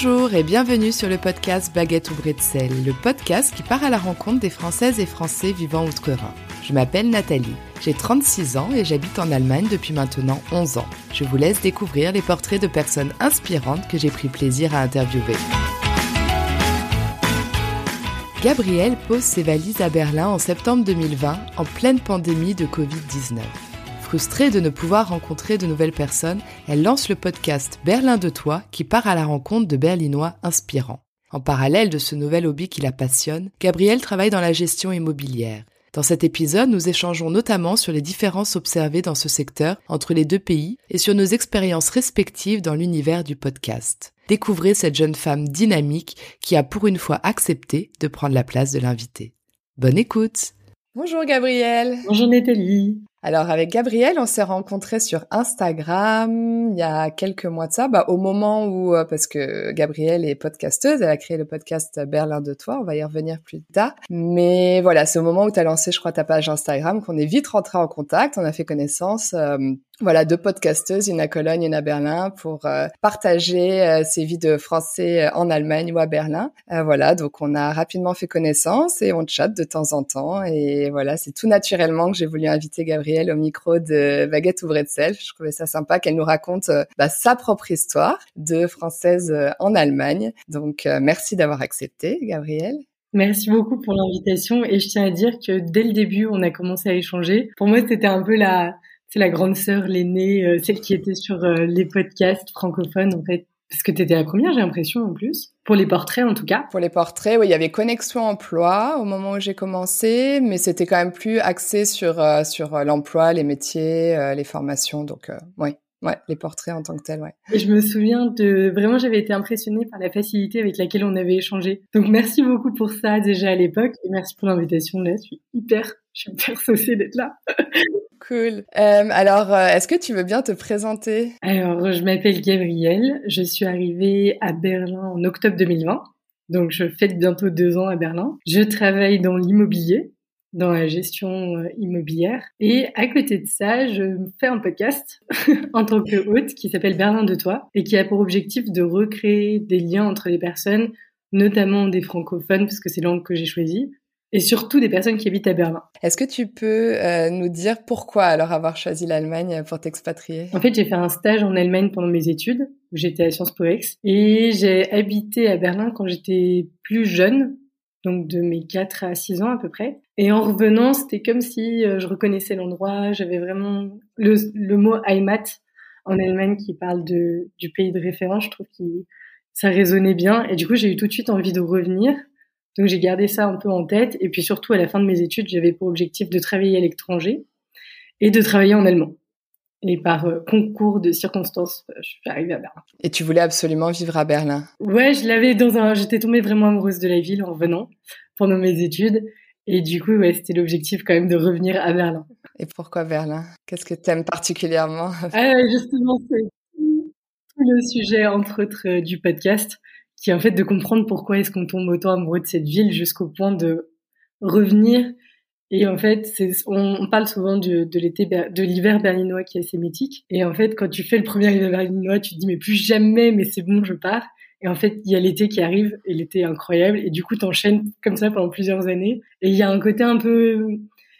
Bonjour et bienvenue sur le podcast Baguette ou Bretzel, le podcast qui part à la rencontre des Françaises et Français vivant outre-Rhin. Je m'appelle Nathalie, j'ai 36 ans et j'habite en Allemagne depuis maintenant 11 ans. Je vous laisse découvrir les portraits de personnes inspirantes que j'ai pris plaisir à interviewer. Gabrielle pose ses valises à Berlin en septembre 2020, en pleine pandémie de Covid-19. Frustrée de ne pouvoir rencontrer de nouvelles personnes, elle lance le podcast Berlin de toi qui part à la rencontre de Berlinois inspirants. En parallèle de ce nouvel hobby qui la passionne, Gabrielle travaille dans la gestion immobilière. Dans cet épisode, nous échangeons notamment sur les différences observées dans ce secteur entre les deux pays et sur nos expériences respectives dans l'univers du podcast. Découvrez cette jeune femme dynamique qui a pour une fois accepté de prendre la place de l'invité. Bonne écoute Bonjour Gabrielle Bonjour Nathalie alors avec Gabrielle, on s'est rencontrés sur Instagram il y a quelques mois de ça, bah, au moment où, euh, parce que Gabrielle est podcasteuse, elle a créé le podcast Berlin de toi, on va y revenir plus tard. Mais voilà, c'est au moment où tu as lancé, je crois, ta page Instagram qu'on est vite rentré en contact, on a fait connaissance. Euh, voilà, deux podcasteuses, une à Cologne, une à Berlin, pour euh, partager euh, ces vies de Français euh, en Allemagne ou à Berlin. voilà, donc on a rapidement fait connaissance et on chatte de temps en temps. Et voilà, c'est tout naturellement que j'ai voulu inviter Gabrielle au micro de Baguette ou Bretzel. Je trouvais ça sympa qu'elle nous raconte bah, sa propre histoire de Française en Allemagne. Donc merci d'avoir accepté, Gabrielle. Merci beaucoup pour l'invitation et je tiens à dire que dès le début, on a commencé à échanger. Pour moi, c'était un peu la c'est la grande sœur, l'aînée, euh, celle qui était sur euh, les podcasts francophones en fait. Parce que tu étais la première, j'ai l'impression en plus? Pour les portraits en tout cas. Pour les portraits, oui, il y avait Connexion Emploi au moment où j'ai commencé, mais c'était quand même plus axé sur euh, sur l'emploi, les métiers, les formations. Donc oui, Ouais, les portraits en tant que tels, ouais. Et je me souviens de vraiment, j'avais été impressionnée par la facilité avec laquelle on avait échangé. Donc merci beaucoup pour ça déjà à l'époque et merci pour l'invitation. Là, je suis hyper, je suis hyper saucée d'être là. Cool. Euh, alors, euh, est-ce que tu veux bien te présenter? Alors, je m'appelle Gabrielle. Je suis arrivée à Berlin en octobre 2020. Donc, je fête bientôt deux ans à Berlin. Je travaille dans l'immobilier, dans la gestion euh, immobilière. Et à côté de ça, je fais un podcast en tant que hôte qui s'appelle Berlin de toi et qui a pour objectif de recréer des liens entre les personnes, notamment des francophones, parce que c'est langue que j'ai choisie, et surtout des personnes qui habitent à Berlin. Est-ce que tu peux euh, nous dire pourquoi alors avoir choisi l'Allemagne pour t'expatrier? En fait, j'ai fait un stage en Allemagne pendant mes études. J'étais à Sciences Po Ex et j'ai habité à Berlin quand j'étais plus jeune, donc de mes 4 à 6 ans à peu près. Et en revenant, c'était comme si euh, je reconnaissais l'endroit, j'avais vraiment le, le mot Heimat en Allemagne qui parle de, du pays de référence, je trouve que ça résonnait bien et du coup, j'ai eu tout de suite envie de revenir donc j'ai gardé ça un peu en tête. Et puis surtout, à la fin de mes études, j'avais pour objectif de travailler à l'étranger et de travailler en allemand. Et par euh, concours de circonstances, euh, je suis arrivée à Berlin. Et tu voulais absolument vivre à Berlin? Ouais, je l'avais dans un. J'étais tombée vraiment amoureuse de la ville en revenant pendant mes études. Et du coup, ouais, c'était l'objectif quand même de revenir à Berlin. Et pourquoi Berlin? Qu'est-ce que tu aimes particulièrement? Ah, Justement, c'est tout le sujet, entre autres, euh, du podcast qui est en fait de comprendre pourquoi est-ce qu'on tombe autant amoureux de cette ville jusqu'au point de revenir. Et en fait, c'est, on, parle souvent de, de l'été, de l'hiver berlinois qui est assez mythique. Et en fait, quand tu fais le premier hiver berlinois, tu te dis mais plus jamais, mais c'est bon, je pars. Et en fait, il y a l'été qui arrive et l'été est incroyable. Et du coup, t'enchaînes comme ça pendant plusieurs années. Et il y a un côté un peu,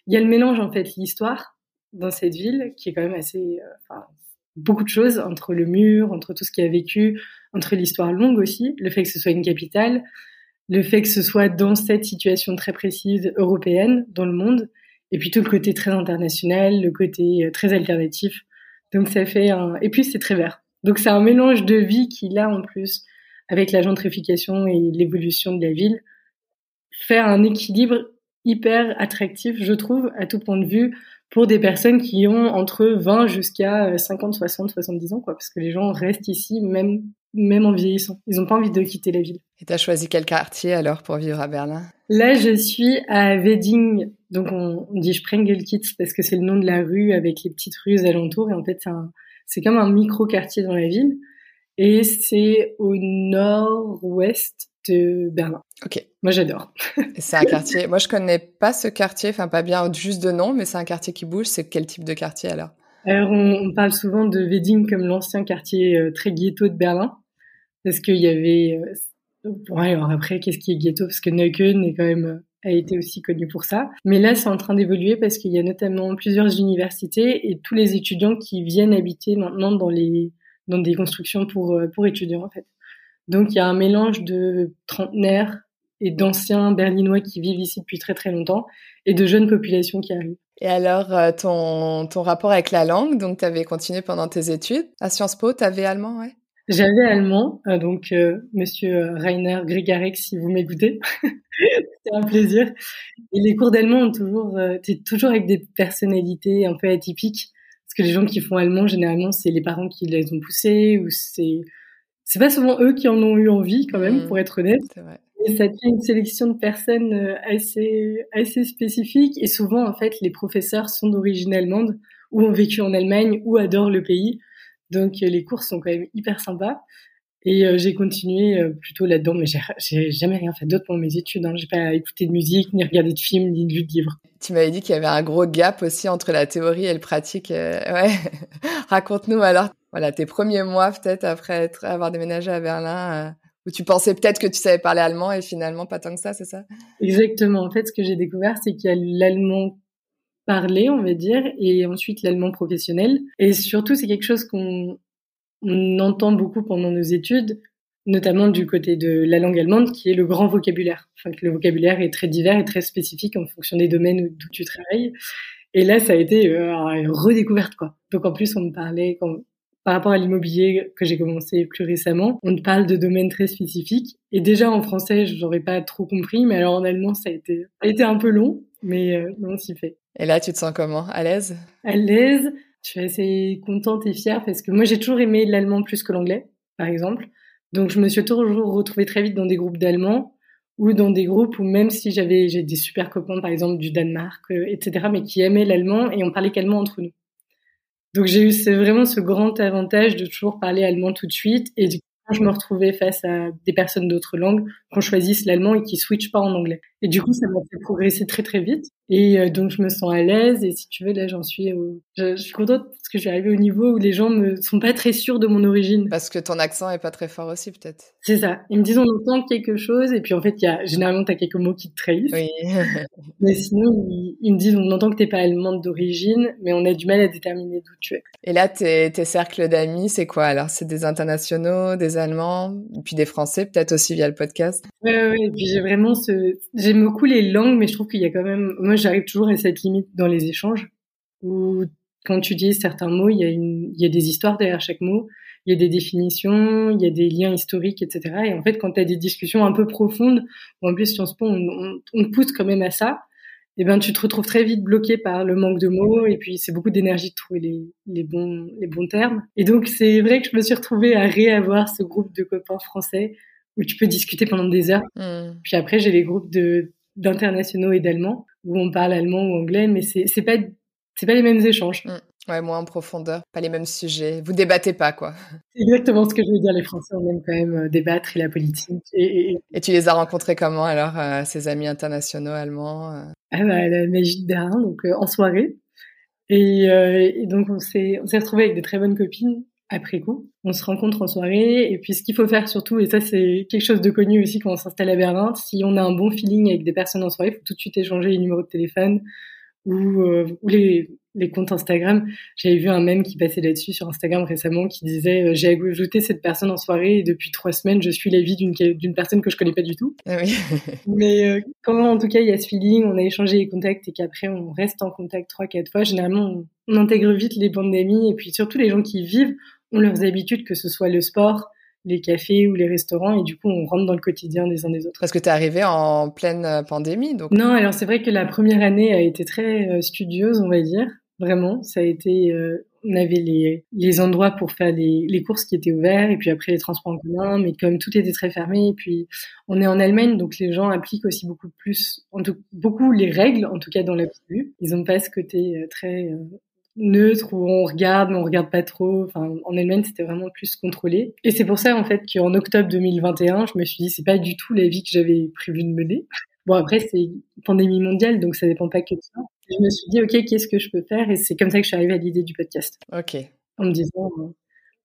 il y a le mélange en fait, l'histoire dans cette ville qui est quand même assez, euh, enfin, beaucoup de choses entre le mur, entre tout ce qu'il a vécu, entre l'histoire longue aussi, le fait que ce soit une capitale, le fait que ce soit dans cette situation très précise européenne dans le monde, et puis tout le côté très international, le côté euh, très alternatif. Donc ça fait un... Et puis c'est très vert. Donc c'est un mélange de vie qui, là, en plus, avec la gentrification et l'évolution de la ville, fait un équilibre hyper attractif, je trouve, à tout point de vue, pour des personnes qui ont entre 20 jusqu'à 50, 60, 70 ans, quoi, parce que les gens restent ici même même en vieillissant. Ils n'ont pas envie de quitter la ville. Et tu as choisi quel quartier alors pour vivre à Berlin? Là, je suis à Wedding, donc on, dit Sprengelkitz parce que c'est le nom de la rue avec les petites rues alentours, et en fait c'est c'est comme un micro quartier dans la ville, et c'est au nord-ouest de Berlin. Ok. Moi, j'adore. c'est un quartier. Moi, je connais pas ce quartier. Enfin, pas bien juste de nom, mais c'est un quartier qui bouge. C'est quel type de quartier alors? Alors, on, parle souvent de Wedding comme l'ancien quartier euh, très ghetto de Berlin. parce qu'il y avait. ouais, alors après, qu'est-ce qui est ghetto? Parce que Neukölln est quand même a été aussi connu pour ça. Mais là, c'est en train d'évoluer parce qu'il y a notamment plusieurs universités et tous les étudiants qui viennent habiter maintenant dans les dans des constructions pour pour étudiants en fait. Donc il y a un mélange de trentenaires et d'anciens berlinois qui vivent ici depuis très très longtemps et de jeunes populations qui arrivent. Et alors, euh, ton, ton rapport avec la langue, donc tu avais continué pendant tes études à Sciences Po, tu avais allemand, ouais? J'avais allemand, euh, donc euh, monsieur Rainer Grigarek, si vous m'écoutez, c'est un plaisir. Et les cours d'allemand ont toujours, t'es toujours avec des personnalités un peu atypiques, que les gens qui font allemand, généralement, c'est les parents qui les ont poussés, ou c'est c'est pas souvent eux qui en ont eu envie quand même, mmh. pour être honnête. Vrai. Et ça tient une sélection de personnes euh, assez assez spécifique et souvent en fait les professeurs sont d'origine allemande ou ont vécu en Allemagne ou adorent le pays. Donc euh, les cours sont quand même hyper sympas. Et euh, j'ai continué plutôt là-dedans, mais j'ai jamais rien fait d'autre pour mes études. Hein. J'ai pas écouté de musique, ni regardé de films, ni lu de livres. Tu m'avais dit qu'il y avait un gros gap aussi entre la théorie et le pratique. ouais, raconte-nous alors, voilà, tes premiers mois peut-être après être, avoir déménagé à Berlin où tu pensais peut-être que tu savais parler allemand et finalement pas tant que ça, c'est ça? Exactement. En fait, ce que j'ai découvert, c'est qu'il y a l'allemand parlé, on va dire, et ensuite l'allemand professionnel. Et surtout, c'est quelque chose qu'on entend beaucoup pendant nos études, notamment du côté de la langue allemande, qui est le grand vocabulaire. Enfin, que le vocabulaire est très divers et très spécifique en fonction des domaines où tu travailles. Et là, ça a été euh, une redécouverte, quoi. Donc en plus, on me parlait, quand, par rapport à l'immobilier que j'ai commencé plus récemment, on parle de domaines très spécifiques. Et déjà en français, je n'aurais pas trop compris, mais alors en allemand, ça a été, ça a été un peu long, mais euh, on s'y fait. Et là, tu te sens comment? À l'aise? À l'aise. Je suis assez contente et fière parce que moi, j'ai toujours aimé l'allemand plus que l'anglais, par exemple. Donc, je me suis toujours retrouvée très vite dans des groupes d'allemands ou dans des groupes où même si j'avais j'ai des super copains, par exemple du Danemark, euh, etc., mais qui aimaient l'allemand et on parlait qu'allemand entre nous. Donc j'ai eu vraiment ce grand avantage de toujours parler allemand tout de suite et quand je me retrouvais face à des personnes d'autres langues, qu'on choisisse l'allemand et qui switchent pas en anglais. Et du coup, ça m'a fait progresser très très vite. Et euh, donc je me sens à l'aise. Et si tu veux, là, j'en suis. Au... Je, je, suis contente parce que je suis arrivée au niveau où les gens me sont pas très sûrs de mon origine. Parce que ton accent est pas très fort aussi, peut-être. C'est ça. Ils me disent on entend quelque chose et puis en fait, il y a généralement t'as quelques mots qui te trahissent. Oui. mais sinon, ils, me disent on entend que t'es pas allemande d'origine, mais on a du mal à déterminer d'où tu es. Et là, tes, tes cercles d'amis, c'est quoi? Alors C'est des internationaux, des Allemands, puis des Français, peut-être aussi via le podcast? Oui, oui. Et puis j'ai vraiment ce, j'aime beaucoup les langues, mais je trouve qu'il y a quand même, moi j'arrive toujours à cette limite dans les échanges où quand tu dis certains mots, il y a une, il y des histoires derrière chaque mot, il y a des définitions, il y a des liens historiques, etc. Et en fait, quand tu as des discussions un peu profondes, en plus Sciences Po, on, on, on pousse quand même à ça, et eh ben tu te retrouves très vite bloqué par le manque de mots et puis c'est beaucoup d'énergie de trouver les bons les bons termes. Et donc c'est vrai que je me suis retrouvée à réavoir ce groupe de copains français où tu peux discuter pendant des heures. Hmm. Puis après, j'ai les groupes de d'internationaux et d'allemands où on parle allemand ou anglais, mais c'est c'est pas c'est pas les mêmes échanges. Hmm. Ouais, moins en profondeur, pas les mêmes sujets. Vous débattez pas, quoi. C'est exactement ce que je veux dire. Les Français, on aime quand même euh, débattre et la politique. Et, et... tu les as rencontrés comment alors, euh, ces amis internationaux allemands euh? Ah bah, la magie de Berlin, donc en soirée. Et, et donc on s'est on s'est retrouvés avec des très bonnes copines après coup. On se rencontre en soirée et puis ce qu'il faut faire surtout, et ça c'est quelque chose de connu aussi quand on s'installe à Berlin, si on a un bon feeling avec des personnes en soirée, il faut tout de suite échanger les numéros de téléphone ou, euh, ou les, les comptes Instagram. J'avais vu un mème qui passait là-dessus sur Instagram récemment qui disait euh, j'ai ajouté cette personne en soirée et depuis trois semaines je suis la vie d'une personne que je connais pas du tout. Ah oui. Mais euh, quand en tout cas il y a ce feeling, on a échangé les contacts et qu'après on reste en contact trois quatre fois, généralement on, on intègre vite les bandes d'amis et puis surtout les gens qui vivent ont leurs habitudes, que ce soit le sport, les cafés ou les restaurants, et du coup, on rentre dans le quotidien des uns des autres. Parce que tu es arrivé en pleine euh, pandémie, donc Non, alors c'est vrai que la première année a été très euh, studieuse, on va dire. Vraiment, ça a été... Euh, on avait les, les endroits pour faire les, les courses qui étaient ouverts, et puis après les transports en commun, mais comme tout était très fermé, et puis on est en Allemagne, donc les gens appliquent aussi beaucoup plus, en tout, beaucoup les règles, en tout cas dans l'absolu. Ils n'ont pas ce côté très neutre où on regarde mais on regarde pas trop. Enfin, en Allemagne, c'était vraiment plus contrôlé. Et c'est pour ça en fait qu'en octobre 2021, je me suis dit c'est pas du tout la vie que j'avais prévu de mener. Bon après c'est pandémie mondiale donc ça dépend pas que de ça. Je me suis dit ok qu'est-ce que je peux faire? Et c'est comme ça que je suis arrivée à l'idée du podcast. Ok. En me disant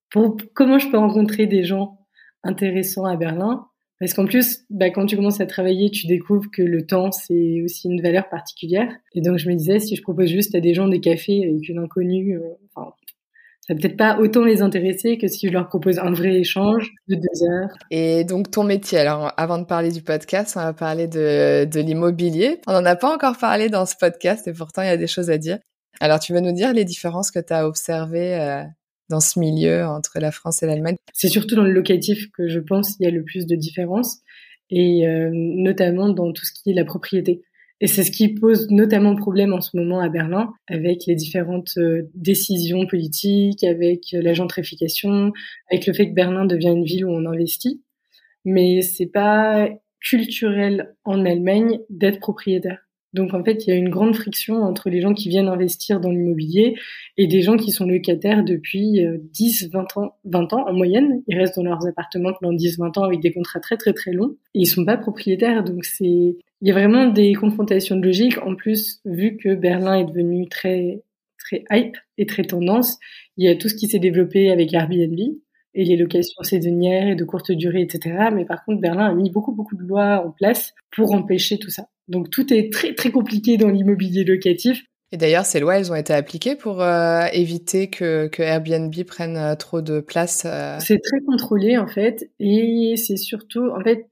pour, comment je peux rencontrer des gens intéressant à Berlin? Parce qu'en plus, bah, quand tu commences à travailler, tu découvres que le temps, c'est aussi une valeur particulière. Et donc, je me disais, si je propose juste à des gens des cafés avec une inconnue, euh, enfin, ça va peut-être pas autant les intéresser que si je leur propose un vrai échange de deux heures. Et donc ton métier, alors avant de parler du podcast, on va parler de, de l'immobilier. On n'en a pas encore parlé dans ce podcast et pourtant il y a des choses à dire. Alors tu veux nous dire les différences que tu as observées euh, dans ce milieu entre la France et l'Allemagne C'est surtout dans le locatif que je pense qu'il y a le plus de différences et euh, notamment dans tout ce qui est la propriété. Et c'est ce qui pose notamment problème en ce moment à Berlin, avec les différentes euh, décisions politiques, avec euh, la gentrification, avec le fait que Berlin devient une ville où on investit. Mais c'est pas culturel en Allemagne d'être propriétaire. Donc en fait, il y a une grande friction entre les gens qui viennent investir dans l'immobilier et des gens qui sont locataires depuis 10, euh, 20 ans, 20 ans en moyenne. Ils restent dans leurs appartements pendant 10, 20 ans avec des contrats très très très longs et ils sont pas propriétaires. Donc c'est il y a vraiment des confrontations de logique. En plus, vu que Berlin est devenu très, très hype et très tendance, il y a tout ce qui s'est développé avec Airbnb et les locations saisonnières et de courte durée, etc. Mais par contre, Berlin a mis beaucoup, beaucoup de lois en place pour empêcher tout ça. Donc tout est très, très compliqué dans l'immobilier locatif. Et d'ailleurs, ces lois, elles ont été appliquées pour euh, éviter que, que, Airbnb prenne euh, trop de place. Euh... C'est très contrôlé en fait, et c'est surtout, en fait,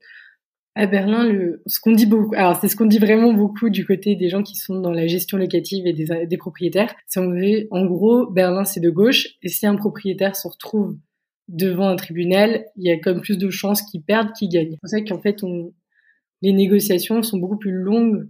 à Berlin, le, ce qu'on dit beaucoup, alors c'est ce qu'on dit vraiment beaucoup du côté des gens qui sont dans la gestion locative et des, des propriétaires. C'est en, gros, Berlin c'est de gauche et si un propriétaire se retrouve devant un tribunal, il y a comme plus de chances qu'il perde qu'il gagne. C'est pour ça qu'en fait, on, les négociations sont beaucoup plus longues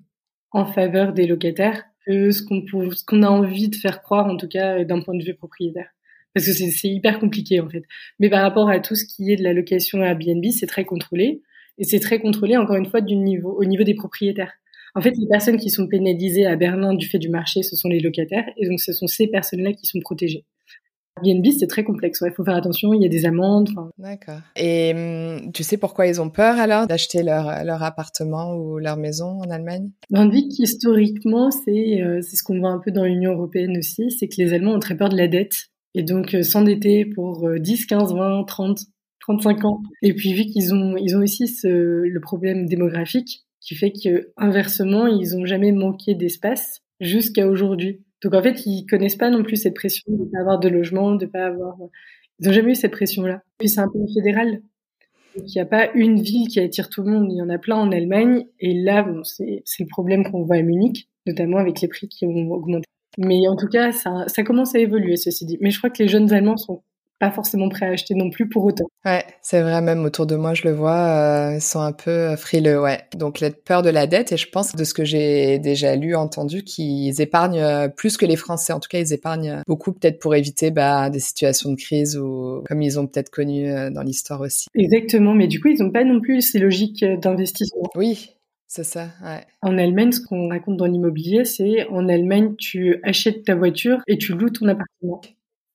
en faveur des locataires que ce qu'on ce qu'on a envie de faire croire, en tout cas d'un point de vue propriétaire. Parce que c'est hyper compliqué en fait. Mais par rapport à tout ce qui est de la location à Airbnb, c'est très contrôlé. Et c'est très contrôlé, encore une fois, du niveau, au niveau des propriétaires. En fait, les personnes qui sont pénalisées à Berlin du fait du marché, ce sont les locataires, et donc ce sont ces personnes-là qui sont protégées. Airbnb, c'est très complexe. Il faut faire attention, il y a des amendes. D'accord. Et hum, tu sais pourquoi ils ont peur alors d'acheter leur, leur appartement ou leur maison en Allemagne? Ben, vu qu'historiquement, c'est euh, c'est ce qu'on voit un peu dans l'Union européenne aussi, c'est que les Allemands ont très peur de la dette. Et donc euh, s'endetter pour 10, 15, 20, 30, 35 ans. Et puis vu qu'ils ont, ils ont aussi ce, le problème démographique qui fait que inversement, ils ont jamais manqué d'espace jusqu'à aujourd'hui. Donc en fait, ils connaissent pas non plus cette pression de pas avoir de logement, de pas avoir. Ils ont jamais eu cette pression-là. Puis c'est un pays fédéral. Donc il n'y a pas une ville qui attire tout le monde. Il y en a plein en Allemagne. Et là, c'est le problème qu'on voit à Munich, notamment avec les prix qui ont augmenté. Mais en tout cas, ça, ça commence à évoluer, ceci dit. Mais je crois que les jeunes Allemands sont pas forcément prêts à acheter non plus pour autant. Ouais, c'est vrai, même autour de moi, je le vois, euh, ils sont un peu frileux, ouais. Donc, la peur de la dette, et je pense de ce que j'ai déjà lu, entendu, qu'ils épargnent euh, plus que les Français. En tout cas, ils épargnent beaucoup, peut-être pour éviter bah, des situations de crise ou comme ils ont peut-être connu euh, dans l'histoire aussi. Exactement, mais du coup, ils n'ont pas non plus ces logiques d'investissement. Oui, c'est ça, ouais. En Allemagne, ce qu'on raconte dans l'immobilier, c'est en Allemagne, tu achètes ta voiture et tu loues ton appartement.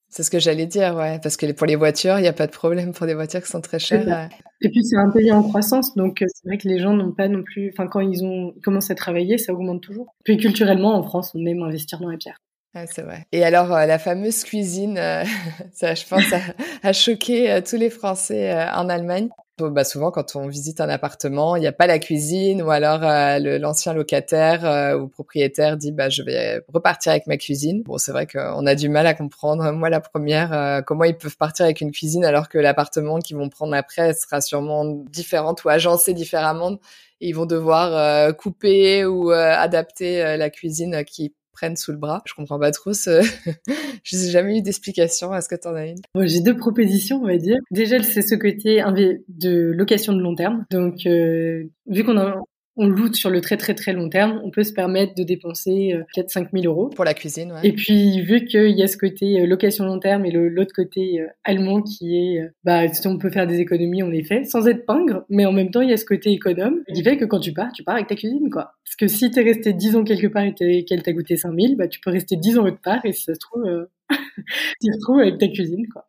C'est ce que j'allais dire, ouais, parce que pour les voitures, il n'y a pas de problème pour des voitures qui sont très chères. Et puis c'est un pays en croissance, donc euh, c'est vrai que les gens n'ont pas non plus, enfin quand ils ont commencé à travailler, ça augmente toujours. Puis culturellement, en France, on aime investir dans la pierre. Ouais, c'est vrai. Et alors euh, la fameuse cuisine, euh, ça, je pense, a, a choqué tous les Français en Allemagne. Bah, souvent, quand on visite un appartement, il n'y a pas la cuisine, ou alors euh, l'ancien locataire euh, ou propriétaire dit bah je vais repartir avec ma cuisine. Bon, c'est vrai qu'on a du mal à comprendre. Moi, la première, euh, comment ils peuvent partir avec une cuisine alors que l'appartement qu'ils vont prendre après sera sûrement différent ou agencé différemment. Ils vont devoir couper ou adapter la cuisine qui prennent sous le bras. Je comprends pas trop ce. je n'ai jamais eu d'explication. Est-ce que tu en as une J'ai deux propositions, on va dire. Déjà, c'est ce côté de location de long terme. Donc, euh, vu qu'on a on loot sur le très très très long terme, on peut se permettre de dépenser euh, peut-être 5000 euros. Pour la cuisine, ouais. Et puis, vu qu'il y a ce côté euh, location long terme et l'autre côté euh, allemand qui est, bah, si on peut faire des économies, on les fait, sans être pingre, mais en même temps, il y a ce côté économe qui fait que quand tu pars, tu pars avec ta cuisine, quoi. Parce que si t'es resté 10 ans quelque part et qu'elle t'a coûté 5000, bah, tu peux rester 10 ans autre part et si ça se trouve, tu te retrouves avec ta cuisine, quoi.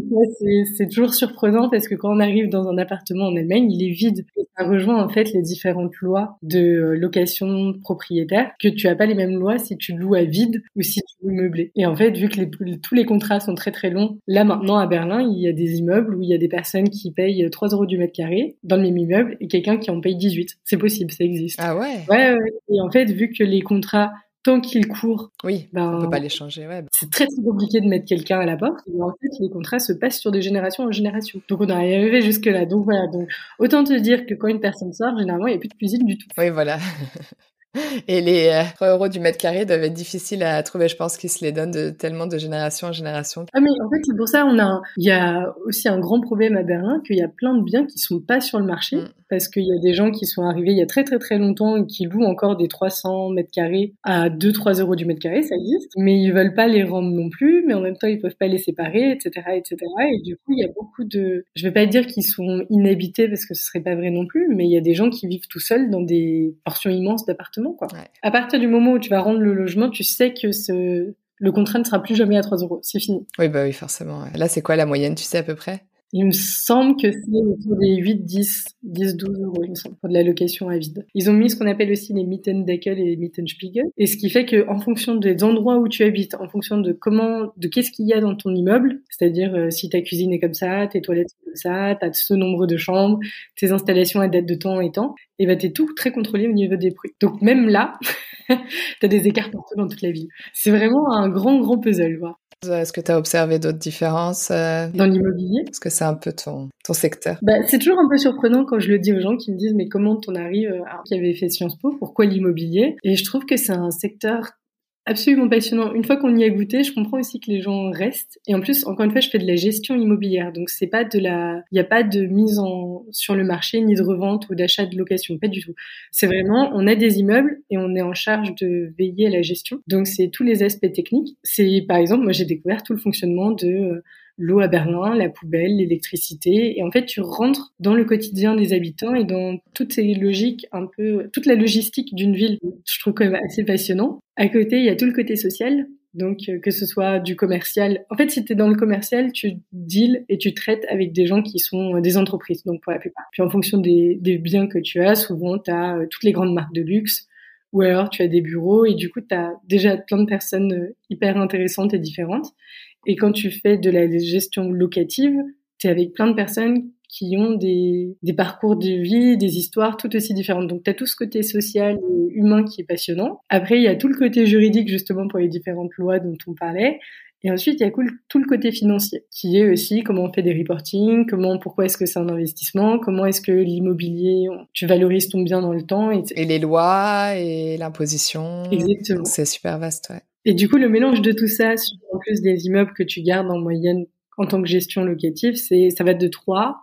Donc c'est toujours surprenant parce que quand on arrive dans un appartement en Allemagne, il est vide. Et ça rejoint en fait les différentes lois de euh, location propriétaire, que tu as pas les mêmes lois si tu loues à vide ou si tu loues meublé. Et en fait, vu que les, tous les contrats sont très très longs, là maintenant à Berlin, il y a des immeubles où il y a des personnes qui payent 3 euros du mètre carré dans le même immeuble et quelqu'un qui en paye 18. C'est possible, ça existe. Ah ouais? Ouais, ouais. Et en fait, vu que les contrats tant qu'il court. Oui, ben, on peut pas les changer. Ouais. C'est très très compliqué de mettre quelqu'un à la porte. Et en fait, les contrats se passent sur des générations en génération. Donc on est arrivé jusque là. Donc voilà. Donc autant te dire que quand une personne sort, généralement il n'y a plus de cuisine du tout. Oui, voilà. Et les 3 euh, euros du mètre carré doivent être difficiles à trouver. Je pense qu'ils se les donnent de, tellement de génération en génération. Ah mais en fait c'est pour ça on a il y a aussi un grand problème à Berlin qu'il y a plein de biens qui sont pas sur le marché mm. parce qu'il y a des gens qui sont arrivés il y a très très très longtemps et qui louent encore des 300 mètres carrés à 2-3 euros du mètre carré ça existe mais ils veulent pas les rendre non plus mais en même temps ils peuvent pas les séparer etc etc et du coup il y a beaucoup de je vais pas dire qu'ils sont inhabités parce que ce serait pas vrai non plus mais il y a des gens qui vivent tout seuls dans des portions immenses d'appartements à partir du moment où tu vas rendre le logement, tu sais que ce, le contrat ne sera plus jamais à 3 euros. C'est fini. Oui, bah oui, forcément. Là, c'est quoi la moyenne, tu sais à peu près? Il me semble que c'est autour des 8, 10, 10, 12 euros, il me semble, pour de la location à vide. Ils ont mis ce qu'on appelle aussi les Mietendeckel et les Mietenspiegel. Et ce qui fait que, en fonction des endroits où tu habites, en fonction de comment, de qu'est-ce qu'il y a dans ton immeuble, c'est-à-dire euh, si ta cuisine est comme ça, tes toilettes sont comme ça, t'as ce nombre de chambres, tes installations à date de temps et temps, et ben t'es tout très contrôlé au niveau des bruits. Donc même là, t'as des écarts partout dans toute la ville. C'est vraiment un grand, grand puzzle, quoi. Est-ce que tu as observé d'autres différences euh, dans l'immobilier? Parce que c'est un peu ton, ton secteur. Bah, c'est toujours un peu surprenant quand je le dis aux gens qui me disent mais comment on arrive à qui avait fait Sciences Po, pourquoi l'immobilier? Et je trouve que c'est un secteur absolument passionnant. Une fois qu'on y a goûté, je comprends aussi que les gens restent. Et en plus, encore une fois, je fais de la gestion immobilière, donc c'est pas de la, il n'y a pas de mise en sur le marché ni de revente ou d'achat de location, pas du tout. C'est vraiment, on a des immeubles et on est en charge de veiller à la gestion. Donc c'est tous les aspects techniques. C'est par exemple, moi j'ai découvert tout le fonctionnement de euh, l'eau à Berlin, la poubelle, l'électricité. Et en fait, tu rentres dans le quotidien des habitants et dans toutes ces logiques, un peu, toute la logistique d'une ville. Je trouve quand même assez passionnant. À côté, il y a tout le côté social. Donc, euh, que ce soit du commercial. En fait, si tu es dans le commercial, tu deals et tu traites avec des gens qui sont euh, des entreprises, donc pour la plupart. Puis en fonction des, des biens que tu as, souvent, tu as euh, toutes les grandes marques de luxe, ou alors tu as des bureaux, et du coup, tu as déjà plein de personnes hyper intéressantes et différentes. Et quand tu fais de la gestion locative, tu es avec plein de personnes qui ont des, des, parcours de vie, des histoires tout aussi différentes. Donc, tu as tout ce côté social et humain qui est passionnant. Après, il y a tout le côté juridique, justement, pour les différentes lois dont on parlait. Et ensuite, il y a tout le côté financier, qui est aussi comment on fait des reporting, comment, pourquoi est-ce que c'est un investissement, comment est-ce que l'immobilier, tu valorises ton bien dans le temps. Et, et les lois et l'imposition. Exactement. C'est super vaste, ouais. Et du coup, le mélange de tout ça, en plus des immeubles que tu gardes en moyenne en tant que gestion locative, c'est ça va être de 3,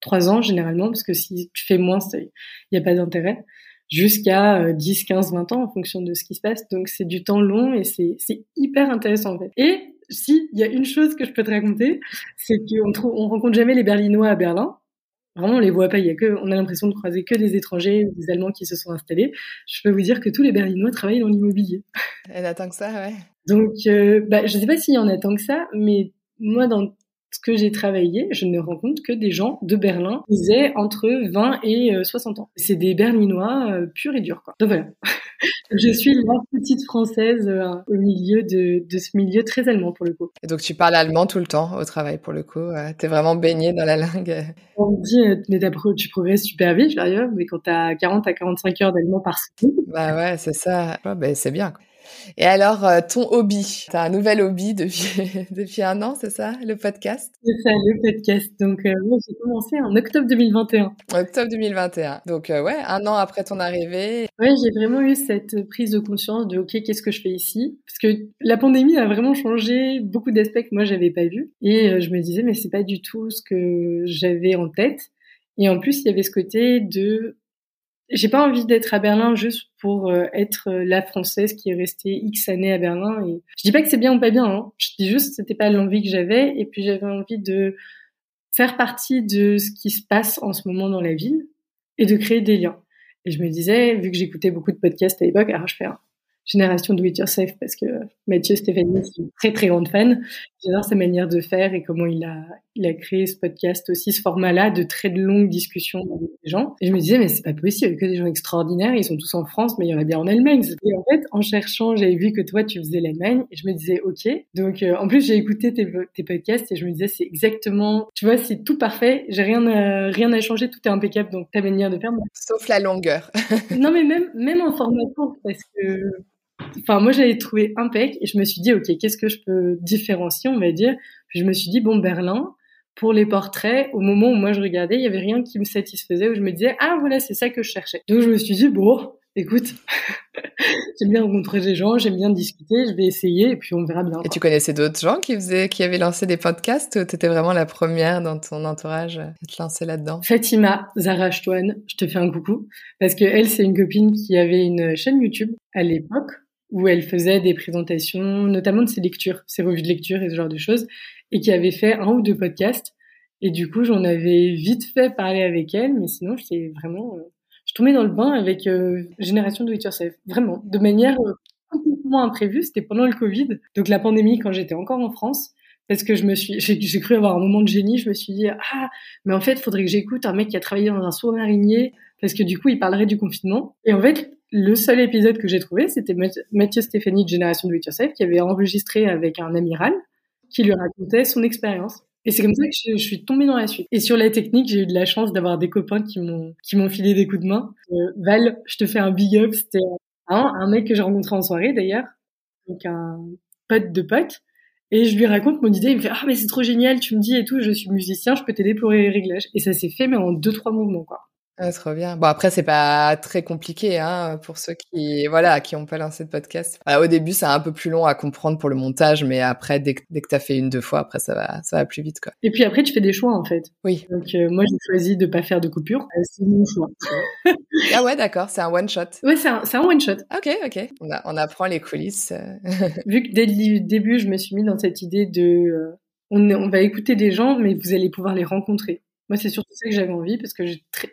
3 ans généralement, parce que si tu fais moins, il n'y a pas d'intérêt, jusqu'à 10, 15, 20 ans en fonction de ce qui se passe. Donc c'est du temps long et c'est hyper intéressant en fait. Et si, il y a une chose que je peux te raconter, c'est qu'on on rencontre jamais les Berlinois à Berlin. Vraiment, on les voit pas. Il y a que, on a l'impression de croiser que des étrangers ou des Allemands qui se sont installés. Je peux vous dire que tous les Berlinois travaillent dans l'immobilier. Elle attend que ça, ouais. Donc, euh, bah, je sais pas s'il y en a tant que ça, mais moi, dans que j'ai travaillé, je ne rencontre que des gens de Berlin qui aient entre 20 et 60 euh, ans. C'est des Berlinois euh, purs et durs, quoi. Donc voilà. je suis la petite française euh, au milieu de, de, ce milieu très allemand pour le coup. Et donc tu parles allemand tout le temps au travail pour le coup. tu es vraiment baigné dans la langue. On me dit, mais tu progresses super vite, je mais quand tu as 40 à 45 heures d'allemand par semaine. Bah ouais, c'est ça. bah, c'est bien. Et alors, euh, ton hobby, tu as un nouvel hobby depuis, depuis un an, c'est ça, le podcast? C'est ça, le podcast. Donc, euh, j'ai commencé en octobre 2021. Octobre 2021. Donc, euh, ouais, un an après ton arrivée. Ouais, j'ai vraiment eu cette prise de conscience de, OK, qu'est-ce que je fais ici? Parce que la pandémie a vraiment changé beaucoup d'aspects que moi, j'avais pas vus. Et je me disais, mais c'est pas du tout ce que j'avais en tête. Et en plus, il y avait ce côté de j'ai pas envie d'être à Berlin juste pour euh, être euh, la française qui est restée X années à Berlin. Et je dis pas que c'est bien ou pas bien. Hein. Je dis juste que c'était pas l'envie que j'avais. Et puis j'avais envie de faire partie de ce qui se passe en ce moment dans la ville et de créer des liens. Et je me disais, vu que j'écoutais beaucoup de podcasts à l'époque, alors je fais Génération Do It Yourself parce que Mathieu Stéphanie, c'est une très très grande fan. J'adore sa manière de faire et comment il a, il a créé ce podcast aussi, ce format-là de très longues discussions avec les gens. Et je me disais, mais c'est pas possible, que des gens extraordinaires, ils sont tous en France, mais il y en a bien en Allemagne. Et en fait, en cherchant, j'avais vu que toi, tu faisais l'Allemagne et je me disais, ok. Donc, euh, en plus, j'ai écouté tes, tes, podcasts et je me disais, c'est exactement, tu vois, c'est tout parfait. J'ai rien à, rien à changer, tout est impeccable. Donc, ta manière de faire. Sauf la longueur. non, mais même, même en format court, parce que Enfin, moi, j'avais trouvé impec et je me suis dit, OK, qu'est-ce que je peux différencier, on va dire. Puis je me suis dit, bon, Berlin, pour les portraits, au moment où moi je regardais, il y avait rien qui me satisfaisait, où je me disais, ah, voilà, c'est ça que je cherchais. Donc, je me suis dit, bon, écoute, j'aime bien rencontrer des gens, j'aime bien discuter, je vais essayer et puis on verra bien. Et tu connaissais d'autres gens qui faisaient, qui avaient lancé des podcasts ou t'étais vraiment la première dans ton entourage à te lancer là-dedans? Fatima Zara je te fais un coucou parce que elle, c'est une copine qui avait une chaîne YouTube à l'époque où elle faisait des présentations, notamment de ses lectures, ses revues de lecture et ce genre de choses, et qui avait fait un ou deux podcasts. Et du coup, j'en avais vite fait parler avec elle, mais sinon, c'est vraiment, euh, je tombais dans le bain avec euh, Génération Do It Yourself, vraiment, de manière euh, complètement imprévue. C'était pendant le Covid, donc la pandémie, quand j'étais encore en France, parce que je me suis, j'ai cru avoir un moment de génie. Je me suis dit, ah, mais en fait, il faudrait que j'écoute un mec qui a travaillé dans un soin marinier, parce que du coup, il parlerait du confinement. Et en fait, le seul épisode que j'ai trouvé, c'était Mathieu Stéphanie de Génération Do It Yourself qui avait enregistré avec un amiral qui lui racontait son expérience. Et c'est comme ça que je, suis tombée dans la suite. Et sur la technique, j'ai eu de la chance d'avoir des copains qui m'ont qui m'ont filé des coups de main. Euh, Val, je te fais un big up. C'était un, un mec que j'ai rencontré en soirée d'ailleurs, donc un pote de pote. Et je lui raconte mon idée. Il me fait ah mais c'est trop génial. Tu me dis et tout. Je suis musicien. Je peux t'aider pour les réglages. Et ça s'est fait mais en deux trois mouvements quoi. Ah, trop bien. Bon après c'est pas très compliqué hein, pour ceux qui voilà qui ont pas lancé de podcast. au début c'est un peu plus long à comprendre pour le montage, mais après dès que dès que t'as fait une deux fois, après ça va ça va plus vite quoi. Et puis après tu fais des choix en fait. Oui. Donc euh, moi j'ai choisi de pas faire de coupure. Euh, c'est mon choix. ah ouais d'accord, c'est un one shot. Ouais c'est un un one shot. Ok ok. On, a, on apprend les coulisses. Vu que dès le début je me suis mis dans cette idée de euh, on, on va écouter des gens, mais vous allez pouvoir les rencontrer. Moi, c'est surtout ça que j'avais envie parce que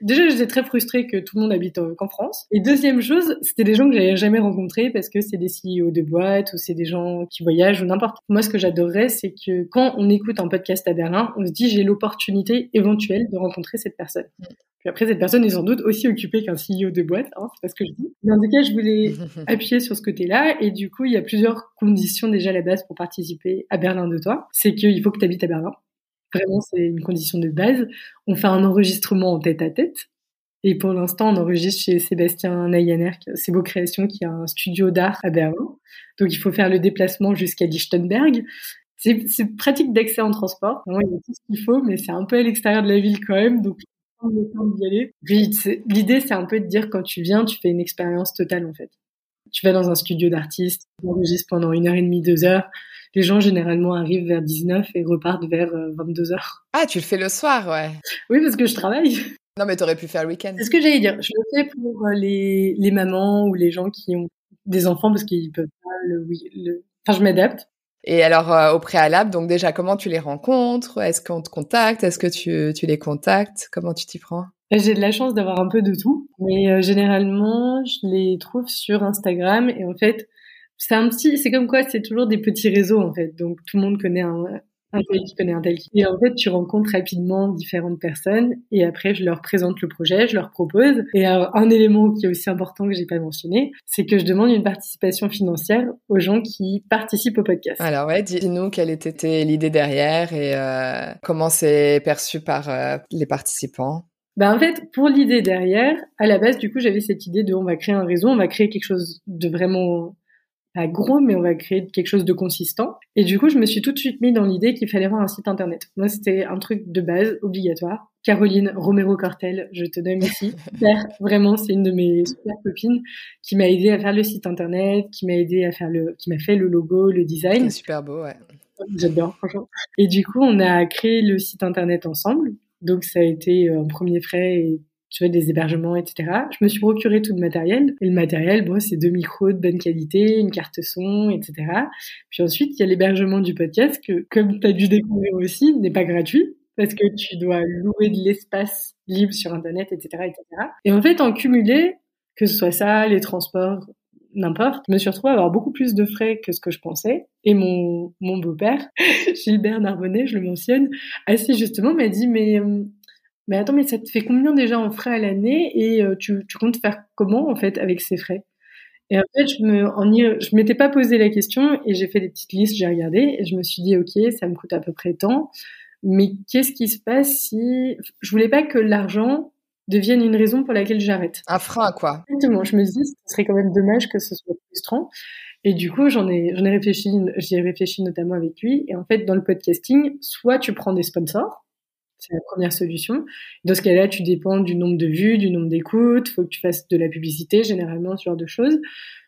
déjà j'étais très frustrée que tout le monde habite qu'en France. Et deuxième chose, c'était des gens que j'avais jamais rencontrés parce que c'est des CEO de boîtes ou c'est des gens qui voyagent ou n'importe. Moi, ce que j'adorerais, c'est que quand on écoute un podcast à Berlin, on se dit j'ai l'opportunité éventuelle de rencontrer cette personne. Mm. Puis après, cette personne est sans doute aussi occupée qu'un CEO de boîte, hein, c'est pas ce que je dis. Mais en tout cas, je voulais appuyer sur ce côté-là. Et du coup, il y a plusieurs conditions déjà à la base pour participer à Berlin de toi. C'est qu'il faut que tu habites à Berlin. Vraiment, c'est une condition de base. On fait un enregistrement en tête à tête. Et pour l'instant, on enregistre chez Sébastien Nayaner, c'est Créations, qui a un studio d'art à Berlin. Donc, il faut faire le déplacement jusqu'à Lichtenberg. C'est pratique d'accès en transport. il y a tout ce qu'il faut, mais c'est un peu à l'extérieur de la ville quand même. Donc, on le temps d'y aller. L'idée, c'est un peu de dire quand tu viens, tu fais une expérience totale, en fait. Tu vas dans un studio d'artiste, tu enregistres pendant une heure et demie, deux heures les gens généralement arrivent vers 19 et repartent vers 22 euh, heures. Ah, tu le fais le soir, ouais. Oui, parce que je travaille. Non, mais t'aurais pu faire le week-end. C'est ce que j'allais dire. Je le fais pour euh, les, les mamans ou les gens qui ont des enfants parce qu'ils peuvent pas le, le... Enfin, je m'adapte. Et alors, euh, au préalable, donc déjà, comment tu les rencontres? Est-ce qu'on te contacte? Est-ce que tu, tu les contactes? Comment tu t'y prends? J'ai de la chance d'avoir un peu de tout, mais généralement, je les trouve sur Instagram et en fait, c'est un petit, c'est comme quoi, c'est toujours des petits réseaux en fait. Donc tout le monde connaît un, un tel qui connaît un tel qui. Et en fait, tu rencontres rapidement différentes personnes et après, je leur présente le projet, je leur propose. Et un élément qui est aussi important que j'ai pas mentionné, c'est que je demande une participation financière aux gens qui participent au podcast. Alors ouais, dis-nous quelle était l'idée derrière et euh, comment c'est perçu par euh, les participants? Ben en fait, pour l'idée derrière, à la base, du coup, j'avais cette idée de on va créer un réseau, on va créer quelque chose de vraiment pas gros, mais on va créer quelque chose de consistant. Et du coup, je me suis tout de suite mis dans l'idée qu'il fallait avoir un site internet. Moi, c'était un truc de base, obligatoire. Caroline Romero Cortel, je te donne ici. vraiment, c'est une de mes super copines qui m'a aidé à faire le site internet, qui m'a aidé à faire le, qui m'a fait le logo, le design. C'est super beau, ouais. J'adore, franchement. Et du coup, on a créé le site internet ensemble. Donc, ça a été un premier frais et tu vois, des hébergements, etc. Je me suis procuré tout le matériel. Et le matériel, bon, c'est deux micros de bonne qualité, une carte son, etc. Puis ensuite, il y a l'hébergement du podcast que, comme tu as dû découvrir aussi, n'est pas gratuit parce que tu dois louer de l'espace libre sur Internet, etc., etc. Et en fait, en cumulé, que ce soit ça, les transports, n'importe. Je me suis retrouvée à avoir beaucoup plus de frais que ce que je pensais. Et mon, mon beau-père, Gilbert Narbonnet, je le mentionne, assez justement m'a dit, mais, euh, mais attends, mais ça te fait combien déjà en frais à l'année et euh, tu, tu comptes faire comment en fait avec ces frais? Et en fait, je me, en je m'étais pas posé la question et j'ai fait des petites listes, j'ai regardé et je me suis dit, ok, ça me coûte à peu près tant. Mais qu'est-ce qui se passe si je voulais pas que l'argent devienne une raison pour laquelle j'arrête. Un frein, quoi. Exactement. Je me dis, ce serait quand même dommage que ce soit frustrant. Et du coup, j'en ai, j'en ai réfléchi, j'y ai réfléchi notamment avec lui. Et en fait, dans le podcasting, soit tu prends des sponsors, c'est la première solution. Dans ce cas-là, tu dépends du nombre de vues, du nombre d'écoutes, faut que tu fasses de la publicité, généralement, ce genre de choses.